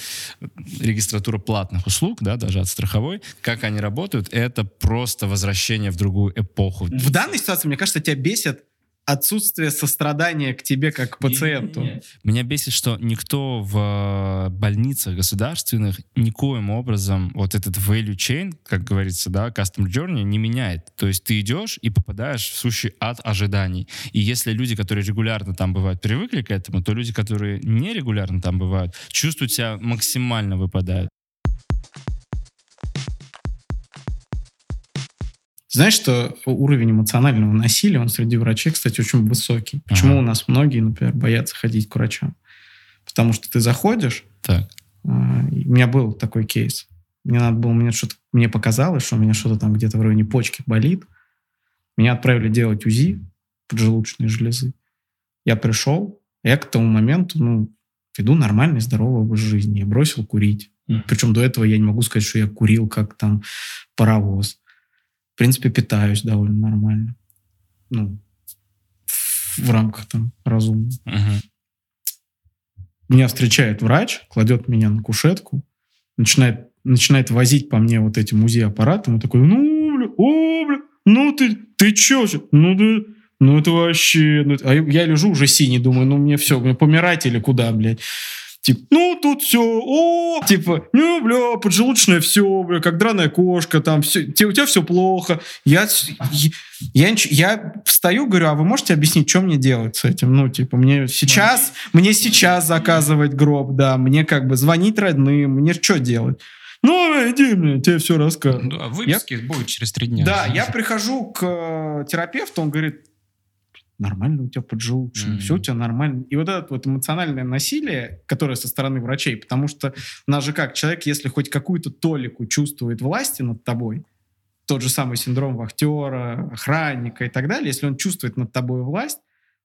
регистратура платных услуг, да, даже от страховой, как они работают, это просто возвращение в другую эпоху. В данной ситуации, мне кажется, тебя бесит отсутствие сострадания к тебе как к пациенту. Нет, нет. Меня бесит, что никто в э, больницах государственных никоим образом вот этот value chain, как говорится, да, custom journey не меняет. То есть ты идешь и попадаешь в сущий ад ожиданий. И если люди, которые регулярно там бывают, привыкли к этому, то люди, которые нерегулярно там бывают, чувствуют себя максимально выпадают. Знаешь, что уровень эмоционального насилия, он среди врачей, кстати, очень высокий. Почему ага. у нас многие, например, боятся ходить к врачам? Потому что ты заходишь, так. А, у меня был такой кейс. Мне надо было, мне что-то, мне показалось, что у меня что-то там где-то в районе почки болит. Меня отправили делать УЗИ поджелудочной железы. Я пришел, я к тому моменту, ну, веду нормальный, здоровый образ жизни. Я бросил курить. Mm. Причем до этого я не могу сказать, что я курил как там паровоз в принципе, питаюсь довольно нормально. Ну, в рамках там разумно. Uh-huh. Меня встречает врач, кладет меня на кушетку, начинает, начинает возить по мне вот этим УЗИ-аппаратом. Он такой, ну, бля, о, бля, ну ты, ты чё же? Ну, ты, ну это вообще... Ну, а я лежу уже синий, думаю, ну мне все, мне помирать или куда, блядь? Типа, ну, тут все, о, типа, ну, бля, поджелудочное все, бля, как драная кошка, там, все, у тебя все плохо. Я, я, я встаю, говорю, а вы можете объяснить, что мне делать с этим? Ну, типа, мне сейчас, мне сейчас заказывать гроб, да, мне как бы звонить родным, мне что делать? Ну, иди мне, тебе все расскажу. Да, выписки будет через три дня. Да, я прихожу к э, терапевту, он говорит, нормально у тебя поджелудочная, Мгм. все у тебя нормально. И вот это вот эмоциональное насилие, которое со стороны врачей, потому что у нас же как, человек, если хоть какую-то толику чувствует власти над тобой, тот же самый синдром вахтера, охранника и так далее, если он чувствует над тобой власть,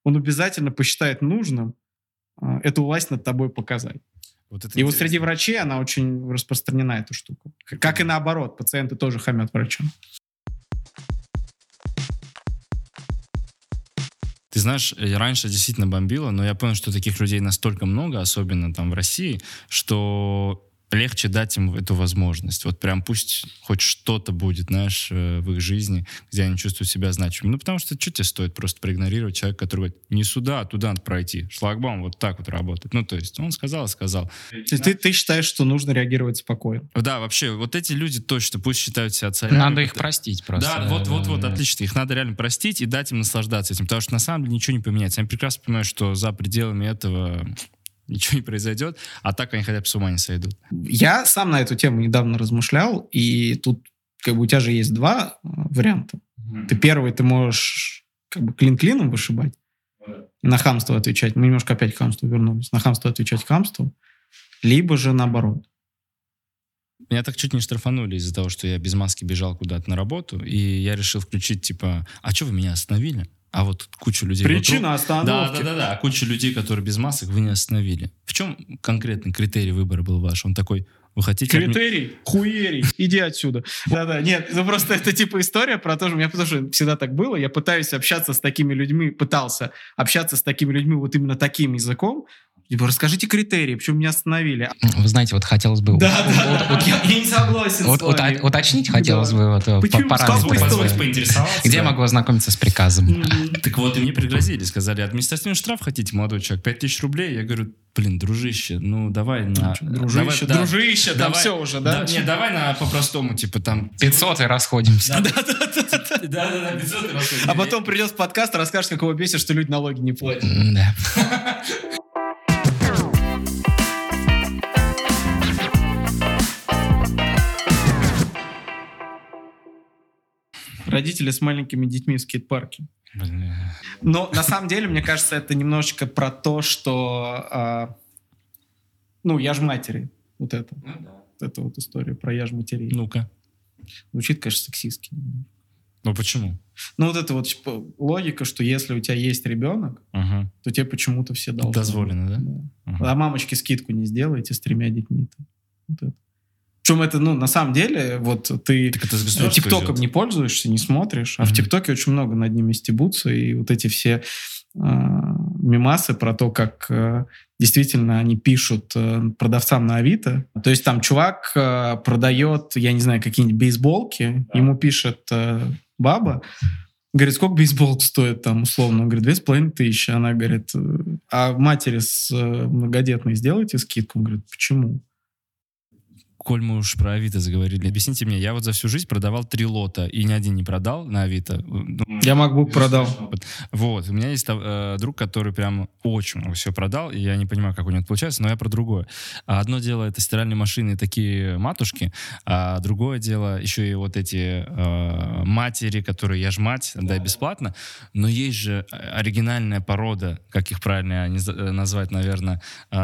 он обязательно посчитает нужным э, эту власть над тобой показать. Вот И вот среди врачей она очень распространена, эта штука. Как и наоборот, пациенты тоже хамят врачам. Ты знаешь, раньше действительно бомбило, но я понял, что таких людей настолько много, особенно там в России, что легче дать им эту возможность. Вот прям пусть хоть что-то будет, знаешь, э, в их жизни, где они чувствуют себя значимыми. Ну, потому что что тебе стоит просто проигнорировать человека, который говорит, не сюда, а туда надо пройти. Шлагбаум вот так вот работает. Ну, то есть он сказал, сказал. То есть ты, ты считаешь, что нужно реагировать спокойно? Да, вообще, вот эти люди точно пусть считают себя царями. Надо их простить просто. Да, вот, вот, вот, отлично. Их надо реально простить и дать им наслаждаться этим, потому что на самом деле ничего не поменяется. Я прекрасно понимаю, что за пределами этого ничего не произойдет, а так они хотя бы с ума не сойдут. Я сам на эту тему недавно размышлял, и тут как бы у тебя же есть два э, варианта. Ты первый, ты можешь как бы клин клином вышибать, и на хамство отвечать. Мы немножко опять к хамству вернулись. На хамство отвечать хамству. Либо же наоборот. Меня так чуть не штрафанули из-за того, что я без маски бежал куда-то на работу, и я решил включить, типа, а что вы меня остановили? А вот куча людей вокруг. Причина Да, остановки. да, да, да. А куча людей, которые без масок, вы не остановили. В чем конкретный критерий выбора был ваш? Он такой, вы хотите... от Критерий, хуерий, иди отсюда. Да-да, нет, ну просто это типа история про то, что у меня потому что всегда так было, я пытаюсь общаться с такими людьми, пытался общаться с такими людьми вот именно таким языком, Типа, расскажите критерии, почему меня остановили. Вы знаете, вот хотелось бы... Да, вот- да, вот- да. Я не согласен вот- с вами. вот- Уточнить хотелось бы вот, э, Почему? по параметрам. поинтересоваться. Где я могу ознакомиться с приказом? Так вот, и мне пригрозили, сказали, административный штраф хотите, молодой человек, 5000 рублей? Я говорю, блин, дружище, ну давай на... Дружище, давай- да, дружище, там давай- все уже, да? Да, не, давай на по-простому, типа там... 500 и расходимся. Да-да-да, 500 раз. А потом придет в подкаст и расскажет, как его бесит, что люди налоги не платят. Да. Родители с маленькими детьми в скейт-парке. Блин, Но на самом деле, мне кажется, это немножечко про то, что... а, ну, я ж матери. Вот это. Вот эта вот история про я ж матерей. Ну-ка. Звучит, конечно, сексистски. Ну почему? Ну, вот это вот типа, логика, что если у тебя есть ребенок, Ага. то тебе почему-то все должны. Дозволено, да? Да. Ага. А мамочке скидку не сделаете с тремя детьми. Вот это. Причем это, ну, на самом деле, вот ты ТикТоком не пользуешься, не смотришь, а в Мгм. ТикТоке очень много над ними стебутся, и вот эти все а, мемасы про то, как а, действительно они пишут а, продавцам на Авито. То есть там чувак а, продает, я не знаю, какие-нибудь бейсболки, ему пишет а, баба, Говорит, сколько бейсболка стоит там условно? Он говорит, две с половиной тысячи. Она говорит, «Э, а матери с э, многодетной сделайте скидку? Он говорит, почему? Коль мы уж про Авито заговорили, объясните мне, я вот за всю жизнь продавал три лота, и ни один не продал на Авито. Ну, Я MacBook продал. Вот, у меня есть э, друг, который прям очень много всего продал, и я не понимаю, как у него это получается, но я про другое. А Одно дело это стиральные машины и такие матушки, а другое дело еще и вот эти э, матери, которые я ж мать, да, бесплатно, но есть же оригинальная порода, как их правильно э, назвать, наверное, э,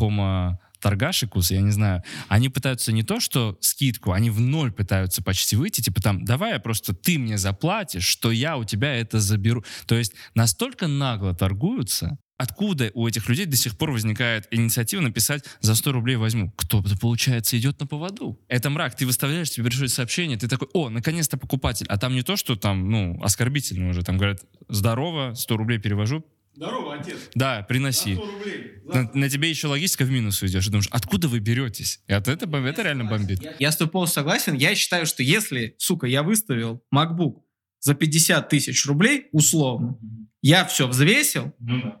homo торгашикус, я не знаю, они пытаются не то, что скидку, они в ноль пытаются почти выйти, типа там, давай я просто, ты мне заплатишь, что я у тебя это заберу. То есть настолько нагло торгуются, Откуда у этих людей до сих пор возникает инициатива написать «за 100 рублей возьму»? Кто-то, получается, идет на поводу. Это мрак. Ты выставляешь, тебе пришло сообщение, ты такой «О, наконец-то покупатель». А там не то, что там, ну, оскорбительно уже. Там говорят «Здорово, 100 рублей перевожу». Здорово, отец. Да, приноси. рублей. На, на тебе еще логистика в минус уйдешь. Думаешь, откуда вы беретесь? И от этого это реально бомбит. Я с тобой полностью согласен. Я считаю, что если, сука, я выставил MacBook за 50 тысяч рублей, условно, я все взвесил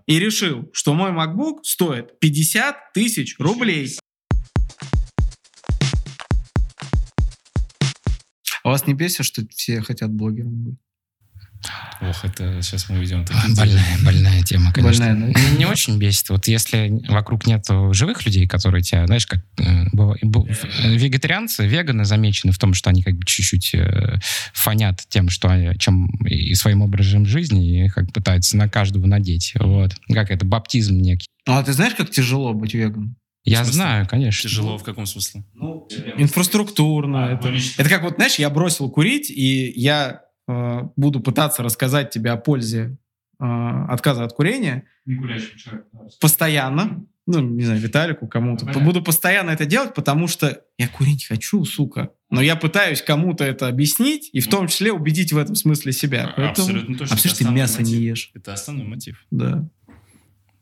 и решил, что мой MacBook стоит 50 тысяч рублей. А вас не бесит, что все хотят блогером быть? Ох, это сейчас мы уйдем. Больная, больная тема, конечно. Больная, да? Не очень бесит. Вот если вокруг нет живых людей, которые тебя, знаешь, как э, э, вегетарианцы, веганы замечены в том, что они как бы чуть-чуть э, фонят тем, что они, чем и своим образом жизни, и как пытаются на каждого надеть. Вот. Как это, баптизм некий. А ты знаешь, как тяжело быть веганом? Я знаю, конечно. Тяжело в каком смысле? Ну, инфраструктурно. это, это как вот, знаешь, я бросил курить, и я буду пытаться рассказать тебе о пользе э, отказа от курения постоянно. Ну, не знаю, Виталику, кому-то. Буду постоянно это делать, потому что я курить хочу, сука. Но я пытаюсь кому-то это объяснить, и в том числе убедить в этом смысле себя. Поэтому... Абсолютно точно. А Это ты мясо не мотив. ешь. Это основной мотив. Да.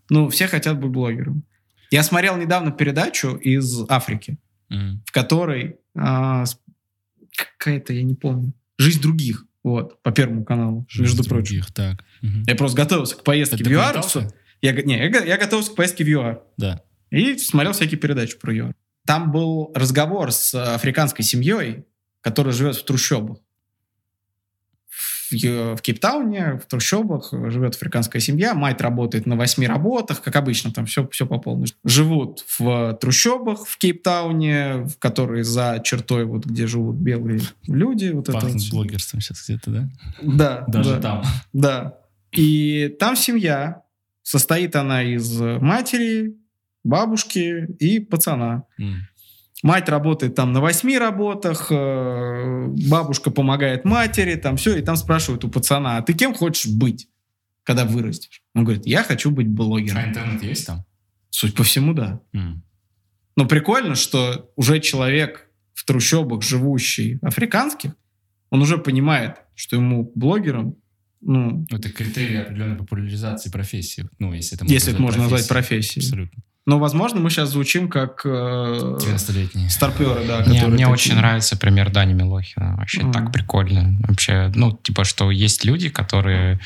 Ну, все хотят быть блогером. Я смотрел недавно передачу из Африки, Мгм. в которой а, какая-то, я не помню, «Жизнь других», вот, по Первому каналу, между Жизнь прочим. других, Так. Мгм. Я просто готовился к поездке Это в ЮАР. Я, не, я, я готовился к поездке в ЮАР. Да. И смотрел всякие передачи про ЮАР. Там был разговор с африканской семьей, которая живет в трущобах. В, Кейптауне, в трущобах живет африканская семья. Мать работает на восьми работах, как обычно, там все, все по полной. Живут в трущобах в Кейптауне, в которые за чертой, вот где живут белые люди. Вот это Пахнет вот. блогерством сейчас где-то, да? Да, Даже да. там. Да. И там семья. Состоит она из матери, бабушки и пацана. М. Мать работает там на восьми работах, э, бабушка помогает матери, там все, и там спрашивают у пацана, а ты кем хочешь быть, когда вырастешь? Он говорит, я хочу быть А блогером. интернет есть там? Суть по всему, да. М. Но прикольно, что уже человек в трущобах, живущий африканских, он уже понимает, что ему блогером, ну, Это критерий определенной популяризации профессии. Ну, если это можно если это можно назвать профессией. Абсолютно. Но, возможно, мы сейчас звучим как э, 90-летние. старперы, да. Мне, которые мне такие. очень нравится пример Дани Милохина. Вообще Мгм. так прикольно. Вообще, ну, типа, что есть люди, которые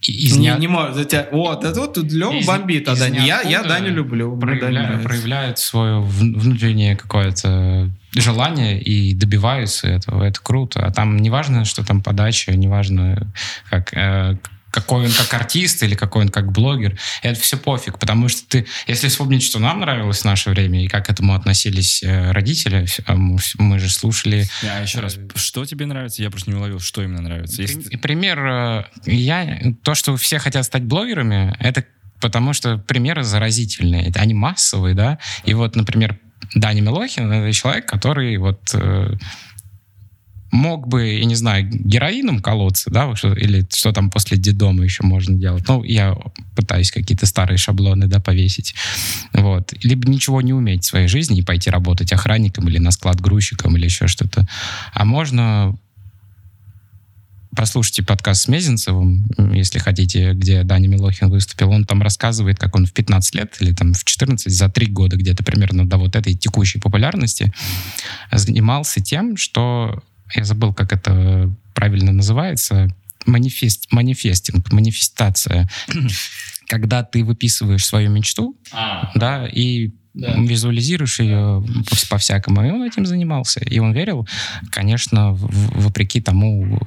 и- из не, не может, тебя- Вот, это вот тут Лева Из- бомбит, а из Дани. Я, я Даню люблю. мне Даня проявля- нравится. проявляют свое вн- внутреннее какое-то желание и добиваются этого. Это круто. А там неважно, что там подача, неважно, как, э, какой он как артист или какой он как блогер. Это все пофиг, потому что ты, если вспомнить, что нам нравилось в наше время и как к этому относились э, родители, а мы, же слушали А еще раз, что тебе нравится? Я просто не уловил, что именно нравится. Если- Пример, э, я, то, что все хотят стать блогерами, это потому что примеры заразительные, они массовые, да, и вот, например, Даня Милохин — это человек, который вот э, мог бы, я не знаю, героином колоться, да, или что там после детдома еще можно делать. Ну, я пытаюсь какие-то старые шаблоны, да, повесить. Вот. Либо ничего не уметь в своей жизни и пойти работать охранником или на склад грузчиком или еще что-то. А можно Послушайте подкаст с Мезенцевым, если хотите, где Даня Милохин выступил. Он там рассказывает, как он в 15 лет или там в 14, за 3 года где-то примерно до вот этой текущей популярности занимался тем, что... Я забыл, как это правильно называется. Манифест, манифестинг, манифестация. Когда ты выписываешь свою мечту, А, да, и Да. визуализируешь ее по- по-всякому. И он этим занимался. И он верил, конечно, в- вопреки тому,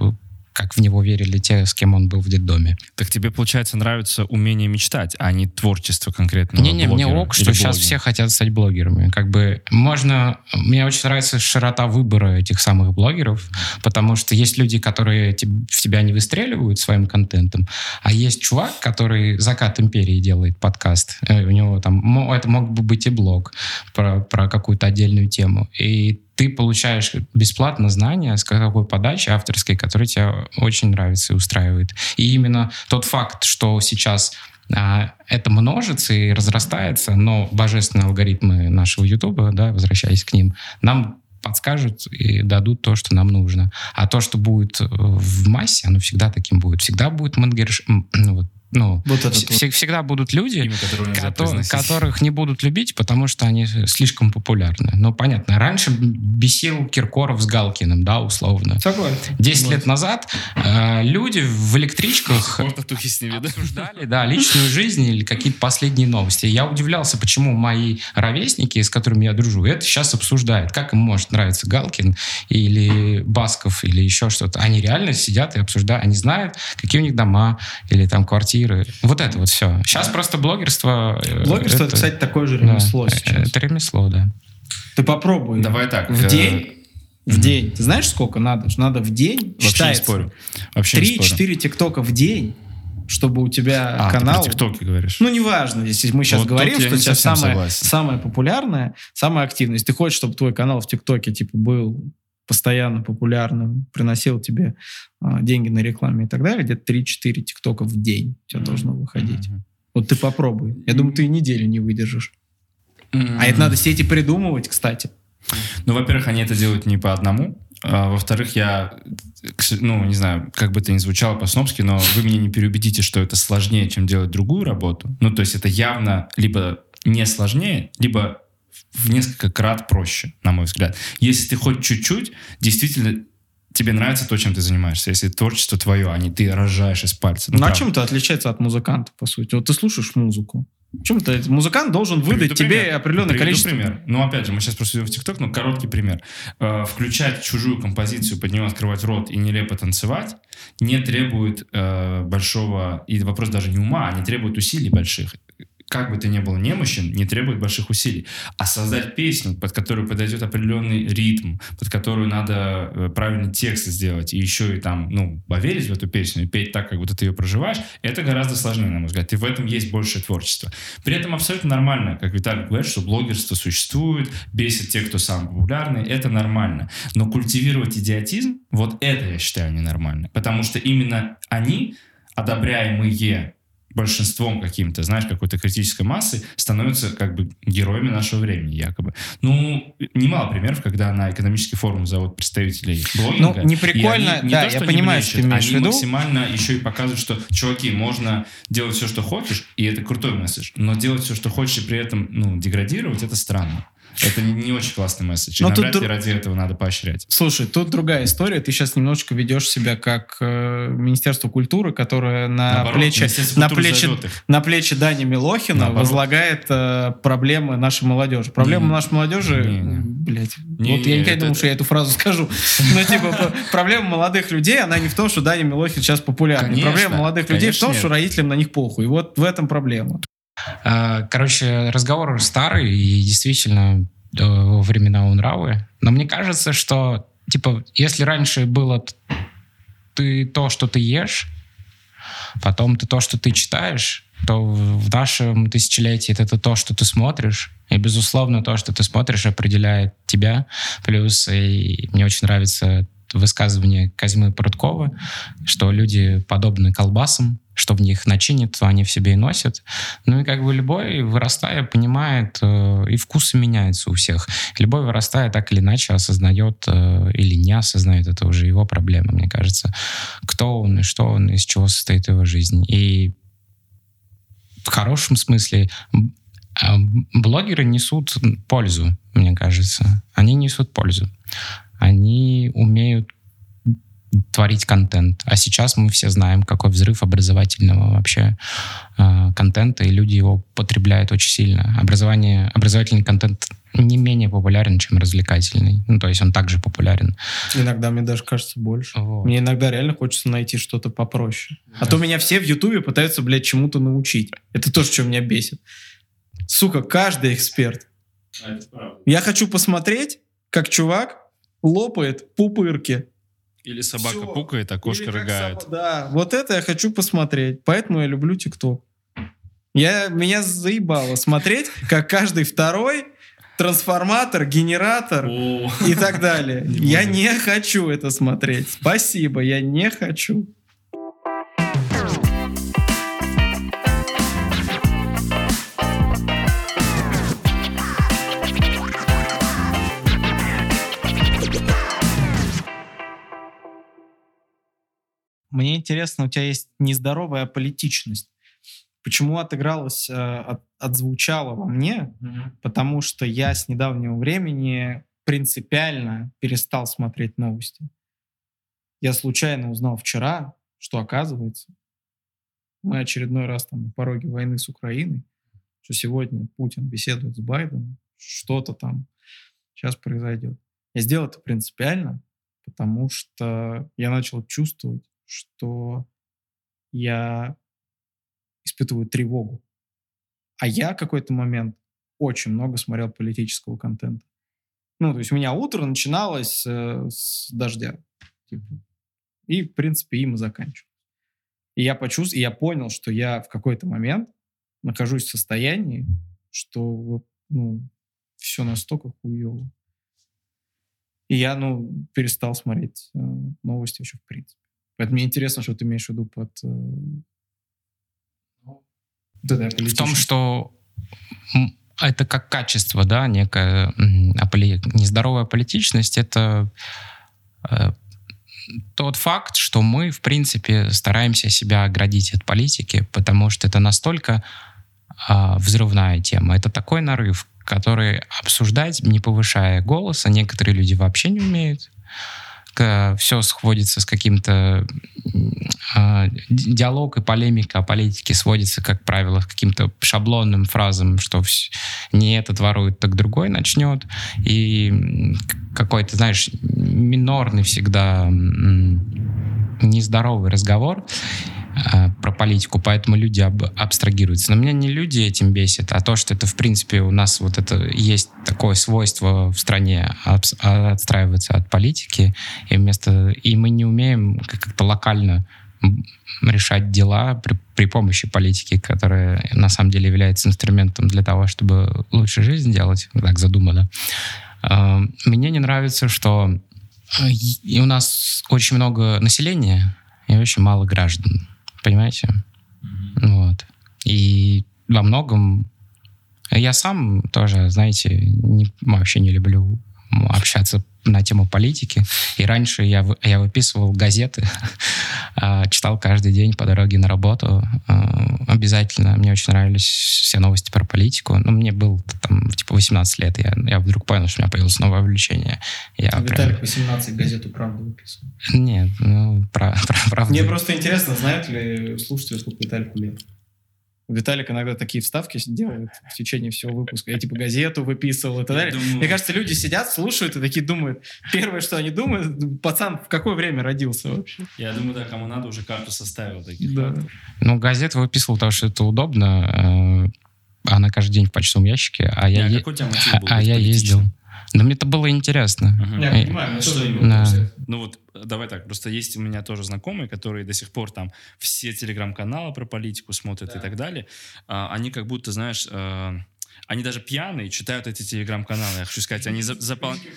как в него верили те, с кем он был в детдоме. Так тебе, получается, нравится умение мечтать, а не творчество конкретно. Не-не, мне ок, что сейчас все хотят стать блогерами. Как бы можно... Мне очень нравится широта выбора этих самых блогеров, потому что есть люди, которые в тебя не выстреливают своим контентом, а есть чувак, который «Закат империи» делает подкаст. Э, У него там... Это мог бы быть и блог про, про какую-то отдельную тему. И ты получаешь бесплатно знания с такой подачи авторской, которая тебе очень нравится и устраивает. И именно тот факт, что сейчас а, это множится и разрастается, но божественные алгоритмы нашего Ютуба, да, возвращаясь к ним, нам подскажут и дадут то, что нам нужно. А то, что будет в массе, оно всегда таким будет. Всегда будет мангерш... м, ну, вот, ну, Вот это вс- вот. вс- всегда будут люди, Имя которого нельзя кото- произносить. которых не будут любить, потому что они слишком популярны. Ну, понятно. Раньше бесил Киркоров с Галкиным, да, условно. Согласен. Десять лет назад э, люди в электричках с ними, да? обсуждали, да, личную жизнь или какие-то последние новости. Я удивлялся, почему мои ровесники, с которыми я дружу, это сейчас обсуждают. Как им может нравиться Галкин или Басков или еще что-то. Они реально сидят и обсуждают. Они знают, какие у них дома или там квартиры. Вот это вот все. Сейчас просто блогерство... э, Блогерство, это, кстати, такое же да, ремесло э, сейчас. Это ремесло, да. Ты попробуй. Давай так. В э, день? В день. Ты знаешь, сколько надо? Надо в день, Вообще не считается, спорю. Вообще не спорю. 3-4 тиктока в день, чтобы у тебя А, канал... ты про ТикТоки говоришь. Ну, неважно, если мы сейчас Вот говорим, что сейчас самое, самое популярное, самая активность. Ты хочешь, чтобы твой канал в ТикТоке типа был постоянно популярным, приносил тебе а, деньги на рекламе и так далее, где-то 3-4 ТикТока в день у тебя должно выходить. Мгм. Вот ты попробуй. Я думаю, ты и неделю не выдержишь. А это надо сети придумывать, кстати. Ну, во-первых, они это делают не по одному. А, во-вторых, я, ну, не знаю, как бы это ни звучало по-снобски, но вы меня не переубедите, что это сложнее, чем делать другую работу. Ну, то есть это явно либо не сложнее, либо в несколько крат проще, на мой взгляд. Если ты хоть чуть-чуть, действительно тебе нравится то, чем ты занимаешься, если творчество твое, а не ты рожаешь из пальца. Ну, а правда. чем это отличается от музыканта, по сути? Вот ты слушаешь музыку. Чем это? Музыкант должен выдать Приведу тебе пример. определенное Приведу количество... пример. Ну, опять же, мы сейчас просто идем в ТикТок, но короткий пример. Э, включать чужую композицию, под нее открывать рот и нелепо танцевать не требует э, большого, и вопрос даже не ума, а не требует усилий больших. Как бы ты ни был немощен, не требует больших усилий. А создать песню, под которую подойдет определенный ритм, под которую надо э, правильный текст сделать, и еще и там, ну, поверить в эту песню и петь так, как будто ты ее проживаешь, это гораздо сложнее, на мой взгляд. И в этом есть большее творчество. При этом абсолютно нормально, как Виталий говорит, что блогерство существует, бесит те, кто самый популярный, это нормально. Но культивировать идиотизм, вот это я считаю ненормально. Потому что именно они, одобряемые большинством каким-то, знаешь, какой-то критической массы, становятся как бы героями нашего времени, якобы. Ну, немало примеров, когда на экономический форум зовут представителей блогинга. Ну, не прикольно, они не да, то, я понимаю, что ты имеешь они в виду. максимально еще и показывают, что, чуваки, можно делать все, что хочешь, и это крутой месседж, но делать все, что хочешь, и при этом, ну, деградировать, это странно. Это не, не очень классный месседж. И Но тут навряд ли дру- ради этого надо поощрять. Слушай, тут другая история. Ты сейчас немножечко ведешь себя как э, Министерство культуры, которое на Наоборот, плечи на плечи на плечи Дани Милохина Наоборот. возлагает э, проблемы нашей молодежи. Проблема Не, нашей молодежи, не-не. блять, Не, вот я не, никогда не это- думал, что я эту фразу скажу. Но типа п- проблема молодых людей, она не в том, что Даня Милохин сейчас популярный. Конечно, Проблема молодых людей в том, что родителям на них похуй. И вот в этом проблема. А, Короче, разговор старый и действительно э, во времена Унравы. Но мне кажется, что, типа, если раньше было ты то, что ты ешь, потом ты то, что ты читаешь, то в нашем тысячелетии это то, что ты смотришь. И, безусловно, то, что ты смотришь, определяет тебя. Плюс и мне очень нравится высказывание Казьмы Прудкова, что люди подобны колбасам, что в них начинит, то они в себе и носят. Ну и как бы любой, вырастая, понимает, э, и вкусы меняются у всех. Любой, вырастая, так или иначе осознает э, или не осознает, это уже его проблема, мне кажется. Кто он и что он, из чего состоит его жизнь. И в хорошем смысле а, блогеры несут пользу, мне кажется. Они несут пользу. Они умеют творить контент. А сейчас мы все знаем, какой взрыв образовательного вообще э, контента, и люди его потребляют очень сильно. Образование, образовательный контент не менее популярен, чем развлекательный. Ну, то есть он также популярен. Иногда мне даже кажется больше. Вот. Мне иногда реально хочется найти что-то попроще. А то меня все в Ютубе пытаются, блядь, чему-то научить. Это то, что меня бесит. Сука, каждый эксперт. Я хочу посмотреть, как чувак лопает пупырки. Или собака Всё. пукает, а кошка Или рыгает. сам- Да, вот это я хочу посмотреть. Поэтому я люблю ТикТок. Я, меня заебало смотреть, как каждый второй трансформатор, генератор О. и так далее. Не я не хочу это смотреть. Спасибо, я не хочу. Мне интересно, у тебя есть нездоровая политичность. Почему отыгралось, э, от, отзвучало во мне? Потому что я с недавнего времени принципиально перестал смотреть новости. Я случайно узнал вчера, что оказывается, мы очередной раз там на пороге войны с Украиной, что сегодня Путин беседует с Байденом, что-то там сейчас произойдет. Я сделал это принципиально, потому что я начал чувствовать, что я испытываю тревогу. А я какой-то момент очень много смотрел политического контента. Ну, то есть у меня утро начиналось э, с дождя. Типа, и, в принципе, им и заканчивалось. И я почувствовал, и я понял, что я в какой-то момент нахожусь в состоянии, что ну, все настолько хуево. И я, ну, перестал смотреть э, новости еще в принципе. Поэтому мне интересно, что ты имеешь в виду под... Э, вот в том, что это как качество, да, некая нездоровая политичность, это э, тот факт, что мы, в принципе, стараемся себя оградить от политики, потому что это настолько э, взрывная тема. Это такой нарыв, который обсуждать, не повышая голоса, некоторые люди вообще не умеют. Все сходится с каким-то э, диалог и полемика о политике сводится, как правило, к каким-то шаблонным фразам, что не этот ворует, так другой начнет. И какой-то, знаешь, минорный всегда нездоровый разговор э, про политику, поэтому люди об, абстрагируются. Но меня не люди этим бесит, а то, что это, в принципе, у нас вот это есть такое свойство в стране отстраиваться от политики, и вместо и мы не умеем как-то локально решать дела при, при помощи политики, которая на самом деле является инструментом для того, чтобы лучше жизнь делать, так задумано. Э, мне не нравится, что э, у нас очень много населения и очень мало граждан. Понимаете? Mm-hmm. Вот. И во многом я сам тоже, знаете, не, вообще не люблю общаться на тему политики. И раньше я, я выписывал газеты, а, читал каждый день по дороге на работу. А, обязательно. Мне очень нравились все новости про политику. Ну, мне было там типа 18 лет. Я, я вдруг понял, что у меня появилось новое увлечение. Я а Виталик прям... 18 газету «Правду» выписывал? Нет, ну, про, про, правду. Мне просто интересно, знают ли слушатели, сколько Виталику лет? Виталик иногда такие вставки делает в течение всего выпуска. Я типа газету выписывал и так далее. Думаю... Мне кажется, люди сидят, слушают и такие думают. Первое, что они думают, пацан в какое время родился вообще? Я думаю, да, кому надо, уже карту составил. Такие. Да. Ну, газету выписывал, потому что это удобно. Э, она каждый день в почтовом ящике. А я, я, е... а, а я ездил. Но мне это было интересно. Угу. Я понимаю, ну, что именно. Да. Ну вот, давай так, просто есть у меня тоже знакомые, которые до сих пор там все телеграм-каналы про политику смотрят да. и так далее. А, они как будто, знаешь... Они даже пьяные читают эти телеграм-каналы. Я хочу сказать, они заполняют...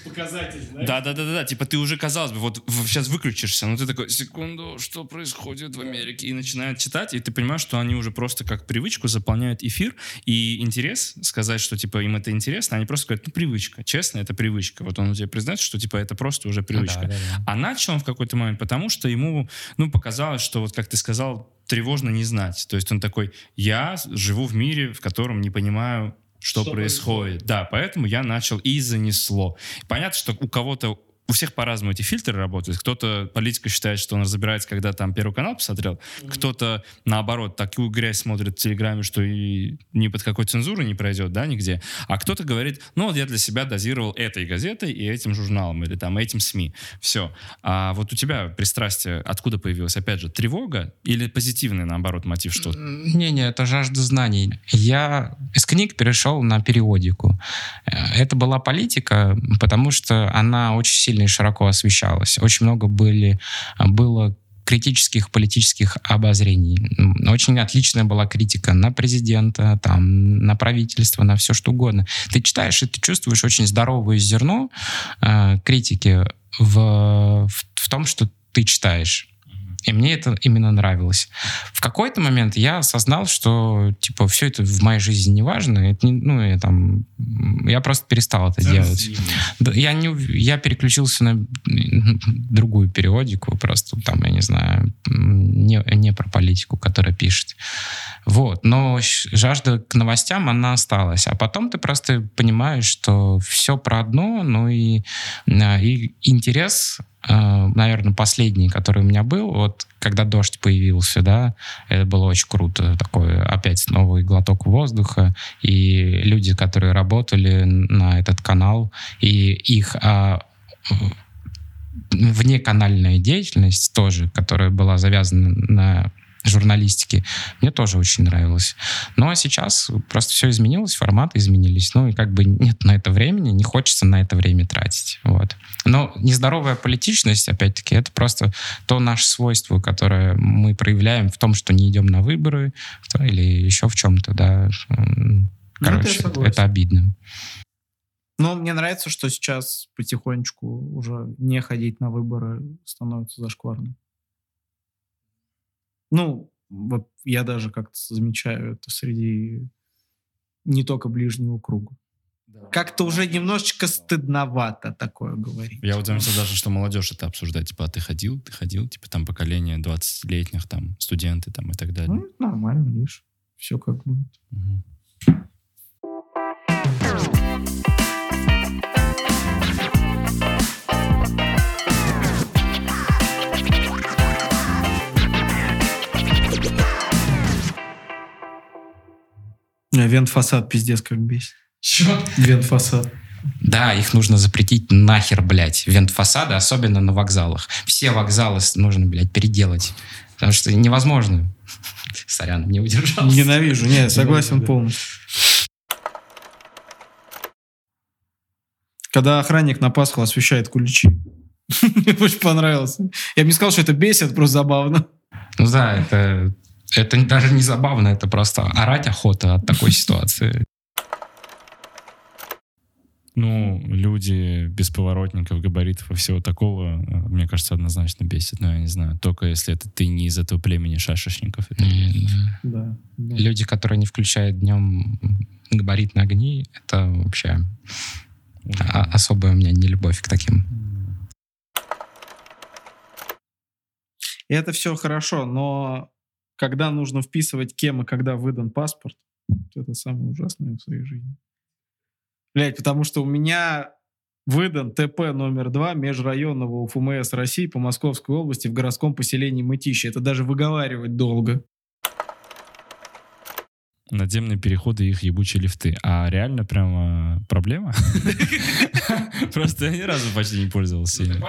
Да, да, да, да, Типа ты уже, казалось бы, вот сейчас выключишься, но ты такой, секунду, что происходит в Америке? И начинают читать, и ты понимаешь, что они уже просто как привычку заполняют эфир. И интерес, сказать, что типа им это интересно, они просто говорят, ну привычка. Честно, это привычка. Вот он у тебя признается, что типа это просто уже привычка. Ну, да, да, да. А начал он в какой-то момент, потому что ему, ну, показалось, что вот как ты сказал, тревожно не знать. То есть он такой, я живу в мире, в котором не понимаю что, что происходит. происходит. Да, поэтому я начал и занесло. Понятно, что у кого-то у всех по-разному эти фильтры работают. Кто-то политика считает, что он разбирается, когда там Первый канал посмотрел. Mm-hmm. Кто-то, наоборот, такую грязь смотрит в Телеграме, что и ни под какой цензурой не пройдет, да, нигде. А кто-то говорит, ну, вот я для себя дозировал этой газетой и этим журналом или там этим СМИ. Все. А вот у тебя пристрастие откуда появилось? Опять же, тревога или позитивный, наоборот, мотив что-то? Не-не, это жажда знаний. Я из книг перешел на периодику. Э, это была политика, потому что она очень сильно сильно и широко освещалось. Очень много были, было критических политических обозрений. Очень отличная была критика на президента, там, на правительство, на все что угодно. Ты читаешь, и ты чувствуешь очень здоровое зерно э, критики в, в, в том, что ты читаешь. И мне это именно нравилось. В какой-то момент я осознал, что типа все это в моей жизни не важно. Это не, ну, я там я просто перестал это делать. Я не я переключился на другую периодику, просто там, я не знаю, не не, про политику, которая пишет. Вот. Но жажда к новостям, она осталась. А потом ты просто понимаешь, что все про одно, ну и, а, и интерес наверное, последний, который у меня был, вот когда дождь появился, да, это было очень круто, такой опять новый глоток воздуха, и люди, которые работали на этот канал, и их а, внеканальная деятельность тоже, которая была завязана на журналистики, мне тоже очень нравилось. Но ну, а сейчас просто все изменилось, форматы изменились, ну и как бы нет на это времени, не хочется на это время тратить. Вот. Но нездоровая политичность, опять-таки, это просто то наше свойство, которое мы проявляем в том, что не идем на выборы или еще в чем-то, да. Ну, Короче, ну, это, это обидно. Но мне нравится, что сейчас потихонечку уже не ходить на выборы становится зашкварно. Ну, вот я даже как-то замечаю это среди не только ближнего круга. Да. Как-то уже немножечко стыдновато такое говорить. Я вот заметил даже, что молодежь это обсуждает. Типа, а ты ходил, ты ходил, типа там поколение 20-летних, там, студенты там и так далее. Ну, нормально, видишь. Все как будет. Угу. Вент-фасад пиздец как бесит. Чё? Вент-фасад. Да, их нужно запретить нахер, блядь. Вент-фасады, особенно на вокзалах. Все вокзалы нужно, блядь, переделать. Потому что невозможно. Сорян, не удержался. Ненавижу. Не, согласен полностью. Когда охранник на Пасху освещает куличи. Мне очень понравилось. Я бы не сказал, что это бесит, просто забавно. Ну да, это это даже не забавно, это просто орать охота от такой ситуации. Ну, люди без поворотников, габаритов и всего такого, э, мне кажется, однозначно бесит. Но я не знаю, только если это ты не из этого племени шашечников. Это да, да. Люди, которые не включают днем габаритные огни, это вообще а, особая у меня не любовь к таким. И это все хорошо, но когда нужно вписывать, кем и когда выдан паспорт, это самое ужасное в своей жизни. Блять, потому что у меня выдан ТП номер два межрайонного УФМС России по Московской области в городском поселении Мытищи. Это даже выговаривать долго надземные переходы и их ебучие лифты. А реально прямо проблема? Просто я ни разу почти не пользовался им.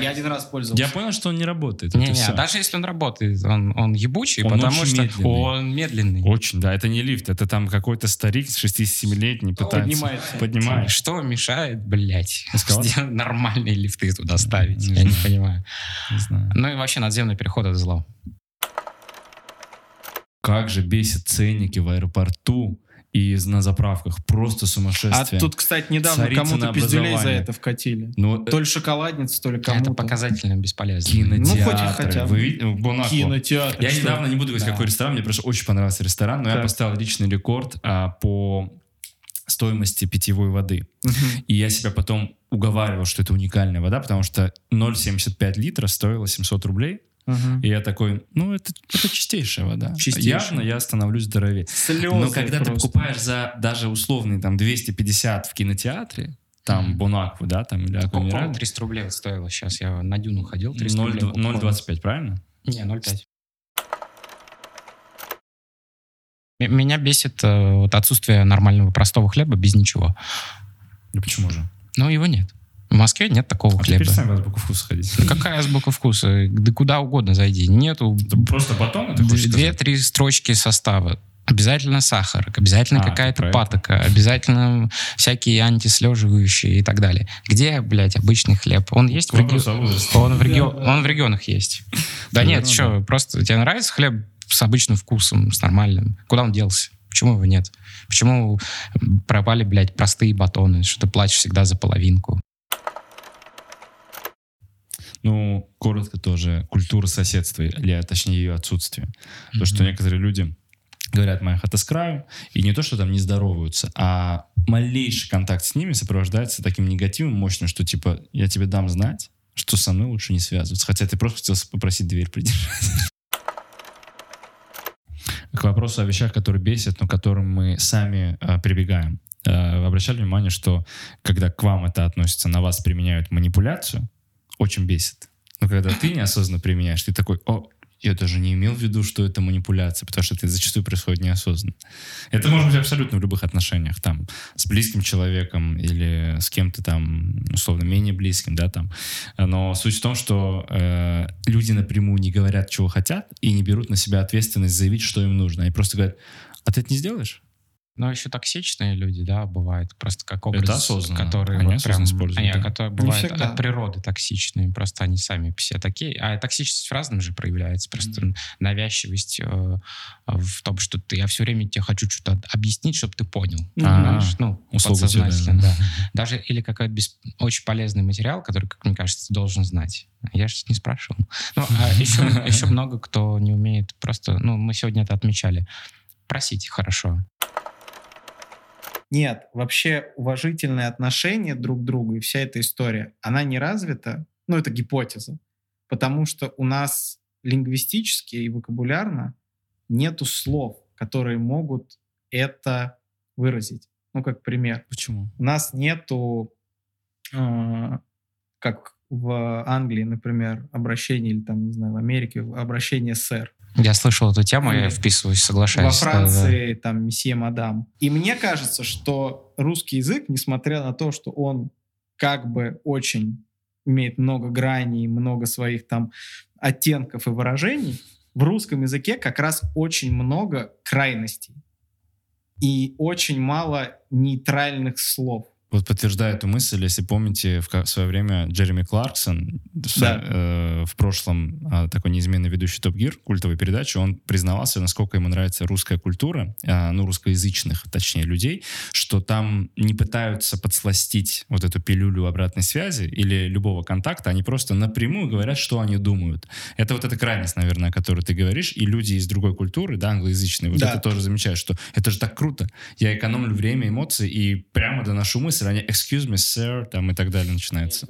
Я один раз пользовался. Я понял, что он не работает. Даже если он работает, он, он ебучий, потому что он медленный. Очень, да. Это не лифт, это там какой-то старик 67-летний пытается... Поднимает. Что мешает, блядь, нормальные лифты туда ставить? Я не понимаю. Ну и вообще надземный переход — это зло. Как же бесит ценники в аэропорту и на заправках. Просто сумасшествие. А тут, кстати, недавно кому-то пиздюлей за это вкатили. Ну, то ли шоколадница, то ли кому-то. Это показательно бесполезно. Кинотеатр. Ну, хоть хотя бы. Вы, Бонако. Кинотеатр. Я что? недавно, не буду говорить, да. какой ресторан, мне просто очень понравился ресторан, но так. я поставил личный рекорд а, по стоимости питьевой воды. Угу. И я себя потом уговаривал, что это уникальная вода, потому что 0,75 литра стоило 700 рублей. Угу. И я такой, ну, это, это чистейшая вода. Чистейшая. Явно я становлюсь здоровее. Слезы Но когда просто. ты покупаешь за даже условный там 250 в кинотеатре, там Бонакву, да, там или Аквамираль. 300 рублей стоило сейчас. Я на Дюну ходил, 300 0, рублей. 0,25, правильно? Не, 0,5. Меня бесит э, вот отсутствие нормального простого хлеба без ничего. Ну почему же? Ну, его нет. В Москве нет такого а хлеба. Теперь в азбуку вкуса ходить. Ну, какая азбука вкуса? Да куда угодно зайди. Нету... Это просто батон? Две-три строчки состава. Обязательно сахар, обязательно а, какая-то патока, обязательно всякие антислеживающие и так далее. Где, блядь, обычный хлеб? Он есть в, реги... он, в реги... он в регионах есть. Да нет, что, просто тебе нравится хлеб с обычным вкусом, с нормальным? Куда он делся? Почему его нет? Почему пропали, блядь, простые батоны, что ты платишь всегда за половинку? Ну, коротко тоже, культура соседства, или точнее ее отсутствие. Mm-hmm. То, что некоторые люди говорят, моя хата с краю, и не то, что там не здороваются, а малейший контакт с ними сопровождается таким негативом мощным, что типа, я тебе дам знать, что со мной лучше не связываться. Хотя ты просто хотел попросить дверь придержать. к вопросу о вещах, которые бесят, но к которым мы сами э, прибегаем. Э, обращали внимание, что когда к вам это относится, на вас применяют манипуляцию, очень бесит. Но когда ты неосознанно применяешь, ты такой, о, я даже не имел в виду, что это манипуляция, потому что это зачастую происходит неосознанно. Это может быть абсолютно в любых отношениях, там, с близким человеком или с кем-то там, условно, менее близким, да, там. Но суть в том, что э, люди напрямую не говорят, чего хотят, и не берут на себя ответственность заявить, что им нужно. Они просто говорят, а ты это не сделаешь? Но еще токсичные люди, да, бывают просто как образ, Это осознанно. которые Они вот прям, используют, они, да. которые бывают от природы токсичные, просто они сами все такие. А токсичность в разном же проявляется, просто навязчивость э, в том, что ты, я все время тебе хочу что-то объяснить, чтобы ты понял, понимаешь? Ну, услугу подсознательно, тебе, да. Даже или какой-то бес- очень полезный материал, который, как мне кажется, ты должен знать. Я же не спрашивал. Ну, а еще, еще много кто не умеет просто, ну, мы сегодня это отмечали, просить хорошо. Нет, вообще уважительное отношение друг к другу и вся эта история, она не развита, ну это гипотеза, потому что у нас лингвистически и вокабулярно нету слов, которые могут это выразить. Ну, как пример. Почему? У нас нету, э, как в Англии, например, обращение, или там, не знаю, в Америке, обращение сэр. Я слышал эту тему, я вписываюсь, соглашаюсь. Во да, да. Франции там месье мадам. И мне кажется, что русский язык, несмотря на то, что он как бы очень имеет много граней, много своих там оттенков и выражений, в русском языке как раз очень много крайностей и очень мало нейтральных слов. Вот подтверждаю эту мысль, если помните, в свое время Джереми Кларксон, в, Да. э, в прошлом а, такой неизменный ведущий Топ Гир, культовой передачи, он признавался, насколько ему нравится русская культура, а, ну, русскоязычных, точнее, людей, что там не пытаются подсластить вот эту пилюлю обратной связи или любого контакта, они просто напрямую говорят, что они думают. Это вот эта крайность, наверное, о которой ты говоришь, и люди из другой культуры, да, англоязычные, вот Да. это тоже замечают, что это же так круто. Я экономлю время, эмоции и прямо доношу мысль, они excuse me, sir, там и так далее начинается.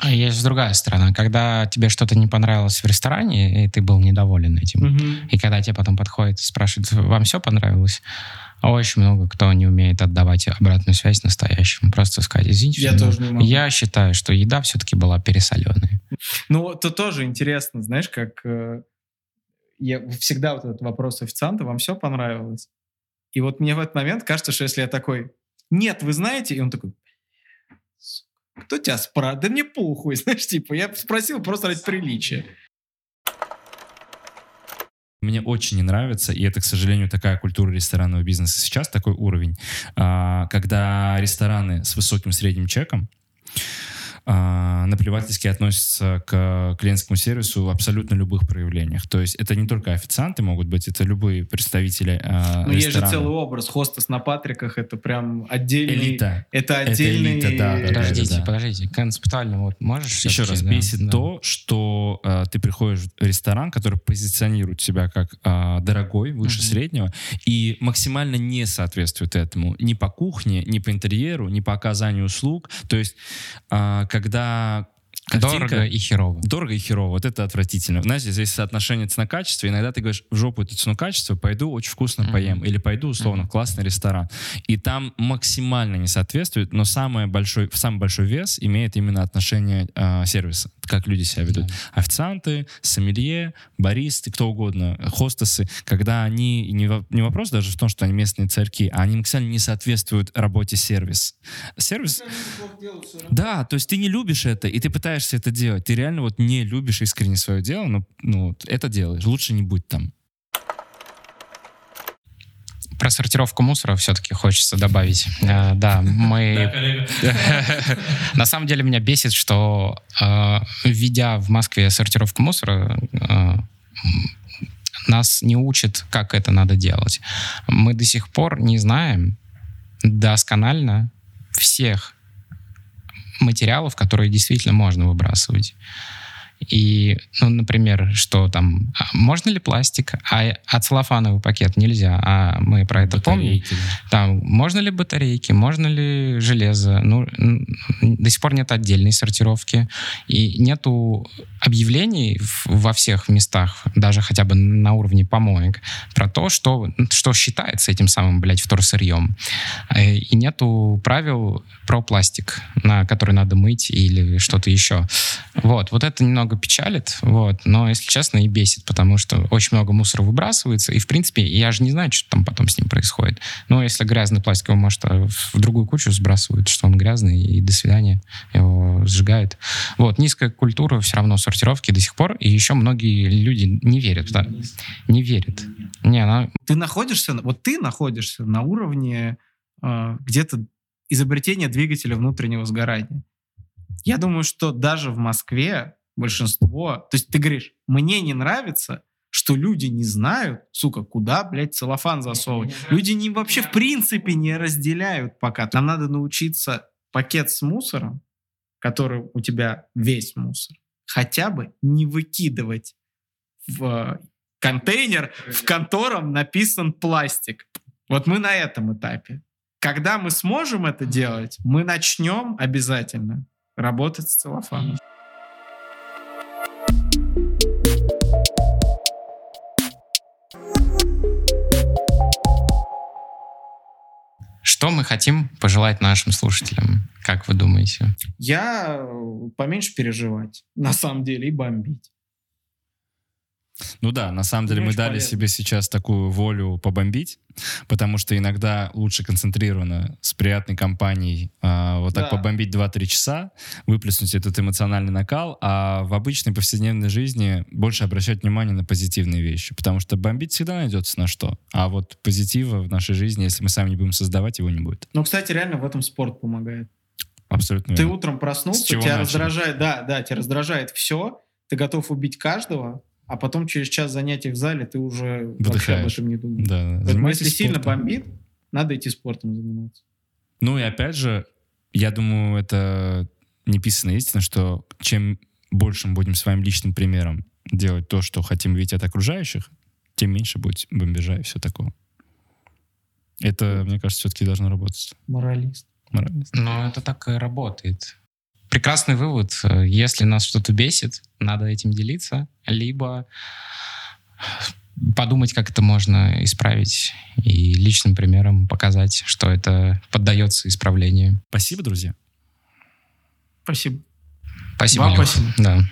А есть другая сторона. Когда тебе что-то не понравилось в ресторане, и ты был недоволен этим, и когда тебе потом подходит и спрашивает, вам все понравилось? Очень много кто не умеет отдавать обратную связь настоящему. Просто сказать, извините, Я тоже не могу. я считаю, что еда все-таки была пересоленная. Ну, то тоже интересно, знаешь, как э, я всегда вот этот вопрос официанта, вам все понравилось? И вот мне в этот момент кажется, что если я такой, нет, вы знаете, и он такой, «Бля, сука, кто тебя спрашивает? Да мне похуй, знаешь, типа, я спросил просто ради приличия. Мне очень не нравится, и это, к сожалению, такая культура ресторанного бизнеса сейчас, такой уровень, а, когда рестораны с высоким средним чеком наплевательски относятся к клиентскому сервису в абсолютно любых проявлениях. То есть это не только официанты могут быть, это любые представители а, Но есть же целый образ, хостес на Патриках, это прям отдельный... Элита. Это Это отдельный... элита, да, да, да. Подождите, подождите. Концептуально вот можешь Еще раз, да, бесит да. то, что э, ты приходишь в ресторан, который позиционирует себя как э, дорогой, выше Мгм. среднего, и максимально не соответствует этому ни по кухне, ни по интерьеру, ни по оказанию услуг. То есть, э, когда картинка- Дорого и херово. Дорого и херово, вот это отвратительно. Знаете, здесь соотношение цена-качество, иногда ты говоришь, в жопу эту цену-качество, пойду очень вкусно Мгм. поем, или пойду, условно, в Мгм. классный ресторан. И там максимально не соответствует, но самый большой, самый большой вес имеет именно отношение э, сервиса, как люди себя ведут. Да. Официанты, сомелье, баристы, кто угодно, хостесы, когда они, не, не вопрос даже в том, что они местные царьки, а они максимально не соответствуют работе сервис. Сервис да, то есть ты не любишь это, и ты пытаешься это делать. Ты реально вот не любишь искренне свое дело, но ну, вот это делаешь. Лучше не будь там. Про сортировку мусора все-таки хочется добавить. Э, Да, мы... На самом деле меня бесит, что э, введя в Москве сортировку мусора, э, нас не учат, как это надо делать. Мы до сих пор не знаем досконально всех материалов, которые действительно можно выбрасывать. И, ну, например, что там, а можно ли пластик, а, а целлофановый пакет нельзя, а мы про это помним. Там, можно ли батарейки, можно ли железо, ну, до сих пор нет отдельной сортировки, и нету объявлений во всех местах, даже хотя бы на уровне помоек, про то, что, что считается этим самым, блядь, вторсырьем. Э, и нету правил про пластик, на который надо мыть или что-то еще. Вот, вот это немного печалит, вот, но, если честно, и бесит, потому что очень много мусора выбрасывается, и, в принципе, я же не знаю, что там потом с ним происходит. Но если грязный пластик, его, может, в другую кучу сбрасывают, что он грязный, и до свидания, его сжигают. Вот, низкая культура все равно сортировки до сих пор, и еще многие люди не верят. Да, не верят. Не, она... Ты находишься, вот ты находишься на уровне э, где-то изобретения двигателя внутреннего сгорания. Я думаю, что даже в Москве большинство... То есть ты говоришь, мне не нравится, что люди не знают, сука, куда, блядь, целлофан засовывать. Люди не, вообще в принципе не разделяют пока. Нам надо научиться пакет с мусором, который у тебя весь мусор, хотя бы не выкидывать в контейнер, в котором написан пластик. Вот мы на этом этапе. Когда мы сможем это делать, мы начнем обязательно работать с целлофаном. Что мы хотим пожелать нашим слушателям? Как вы думаете? Я э, поменьше переживать, на самом деле, и бомбить. Ну да, на самом деле мы дали полезно. себе сейчас такую волю побомбить, потому что иногда лучше концентрированно с приятной компанией э, вот так да. побомбить 2-3 часа, выплеснуть этот эмоциональный накал, а в обычной повседневной жизни больше обращать внимание на позитивные вещи, потому что бомбить всегда найдется на что, а вот позитива в нашей жизни, если мы сами не будем создавать, его не будет. Ну, кстати, реально в этом спорт помогает. Абсолютно. Ты верно. утром проснулся, тебя начали? раздражает, да, да, тебя раздражает все, ты готов убить каждого, а потом через час занятий в зале ты уже Выдыхаешь. вообще об этом не думаешь. Да, Поэтому если спортом. сильно бомбит, надо идти спортом заниматься. Ну и опять же, я думаю, это неписанная истина, что чем больше мы будем своим личным примером делать то, что хотим видеть от окружающих, тем меньше будет бомбежа и все такое. Это, мне кажется, все-таки должно работать. Моралист. Моралист. Но это так и работает прекрасный вывод. Если нас что-то бесит, надо этим делиться, либо подумать, как это можно исправить, и личным примером показать, что это поддается исправлению. Спасибо, друзья. Спасибо. Спасибо, Вам спасибо. Да.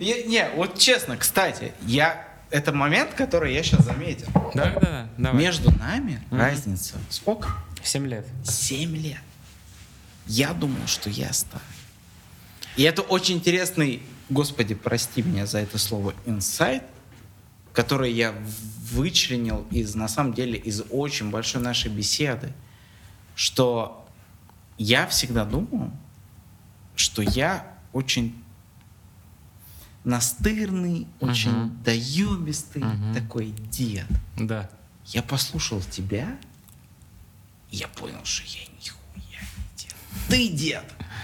Я, не, вот честно, кстати, я это момент, который я сейчас заметил. Да, да, да. Между нами mm-hmm. разница сколько? Семь лет. Семь лет. Я думал, что я старый. И это очень интересный, господи, прости меня за это слово, инсайт, который я вычленил из, на самом деле, из очень большой нашей беседы, что я всегда думал, что я очень настырный, очень доебистый uh-huh. такой дед. Да. Я послушал тебя, и я понял, что я нихуя не дед. Ты дед!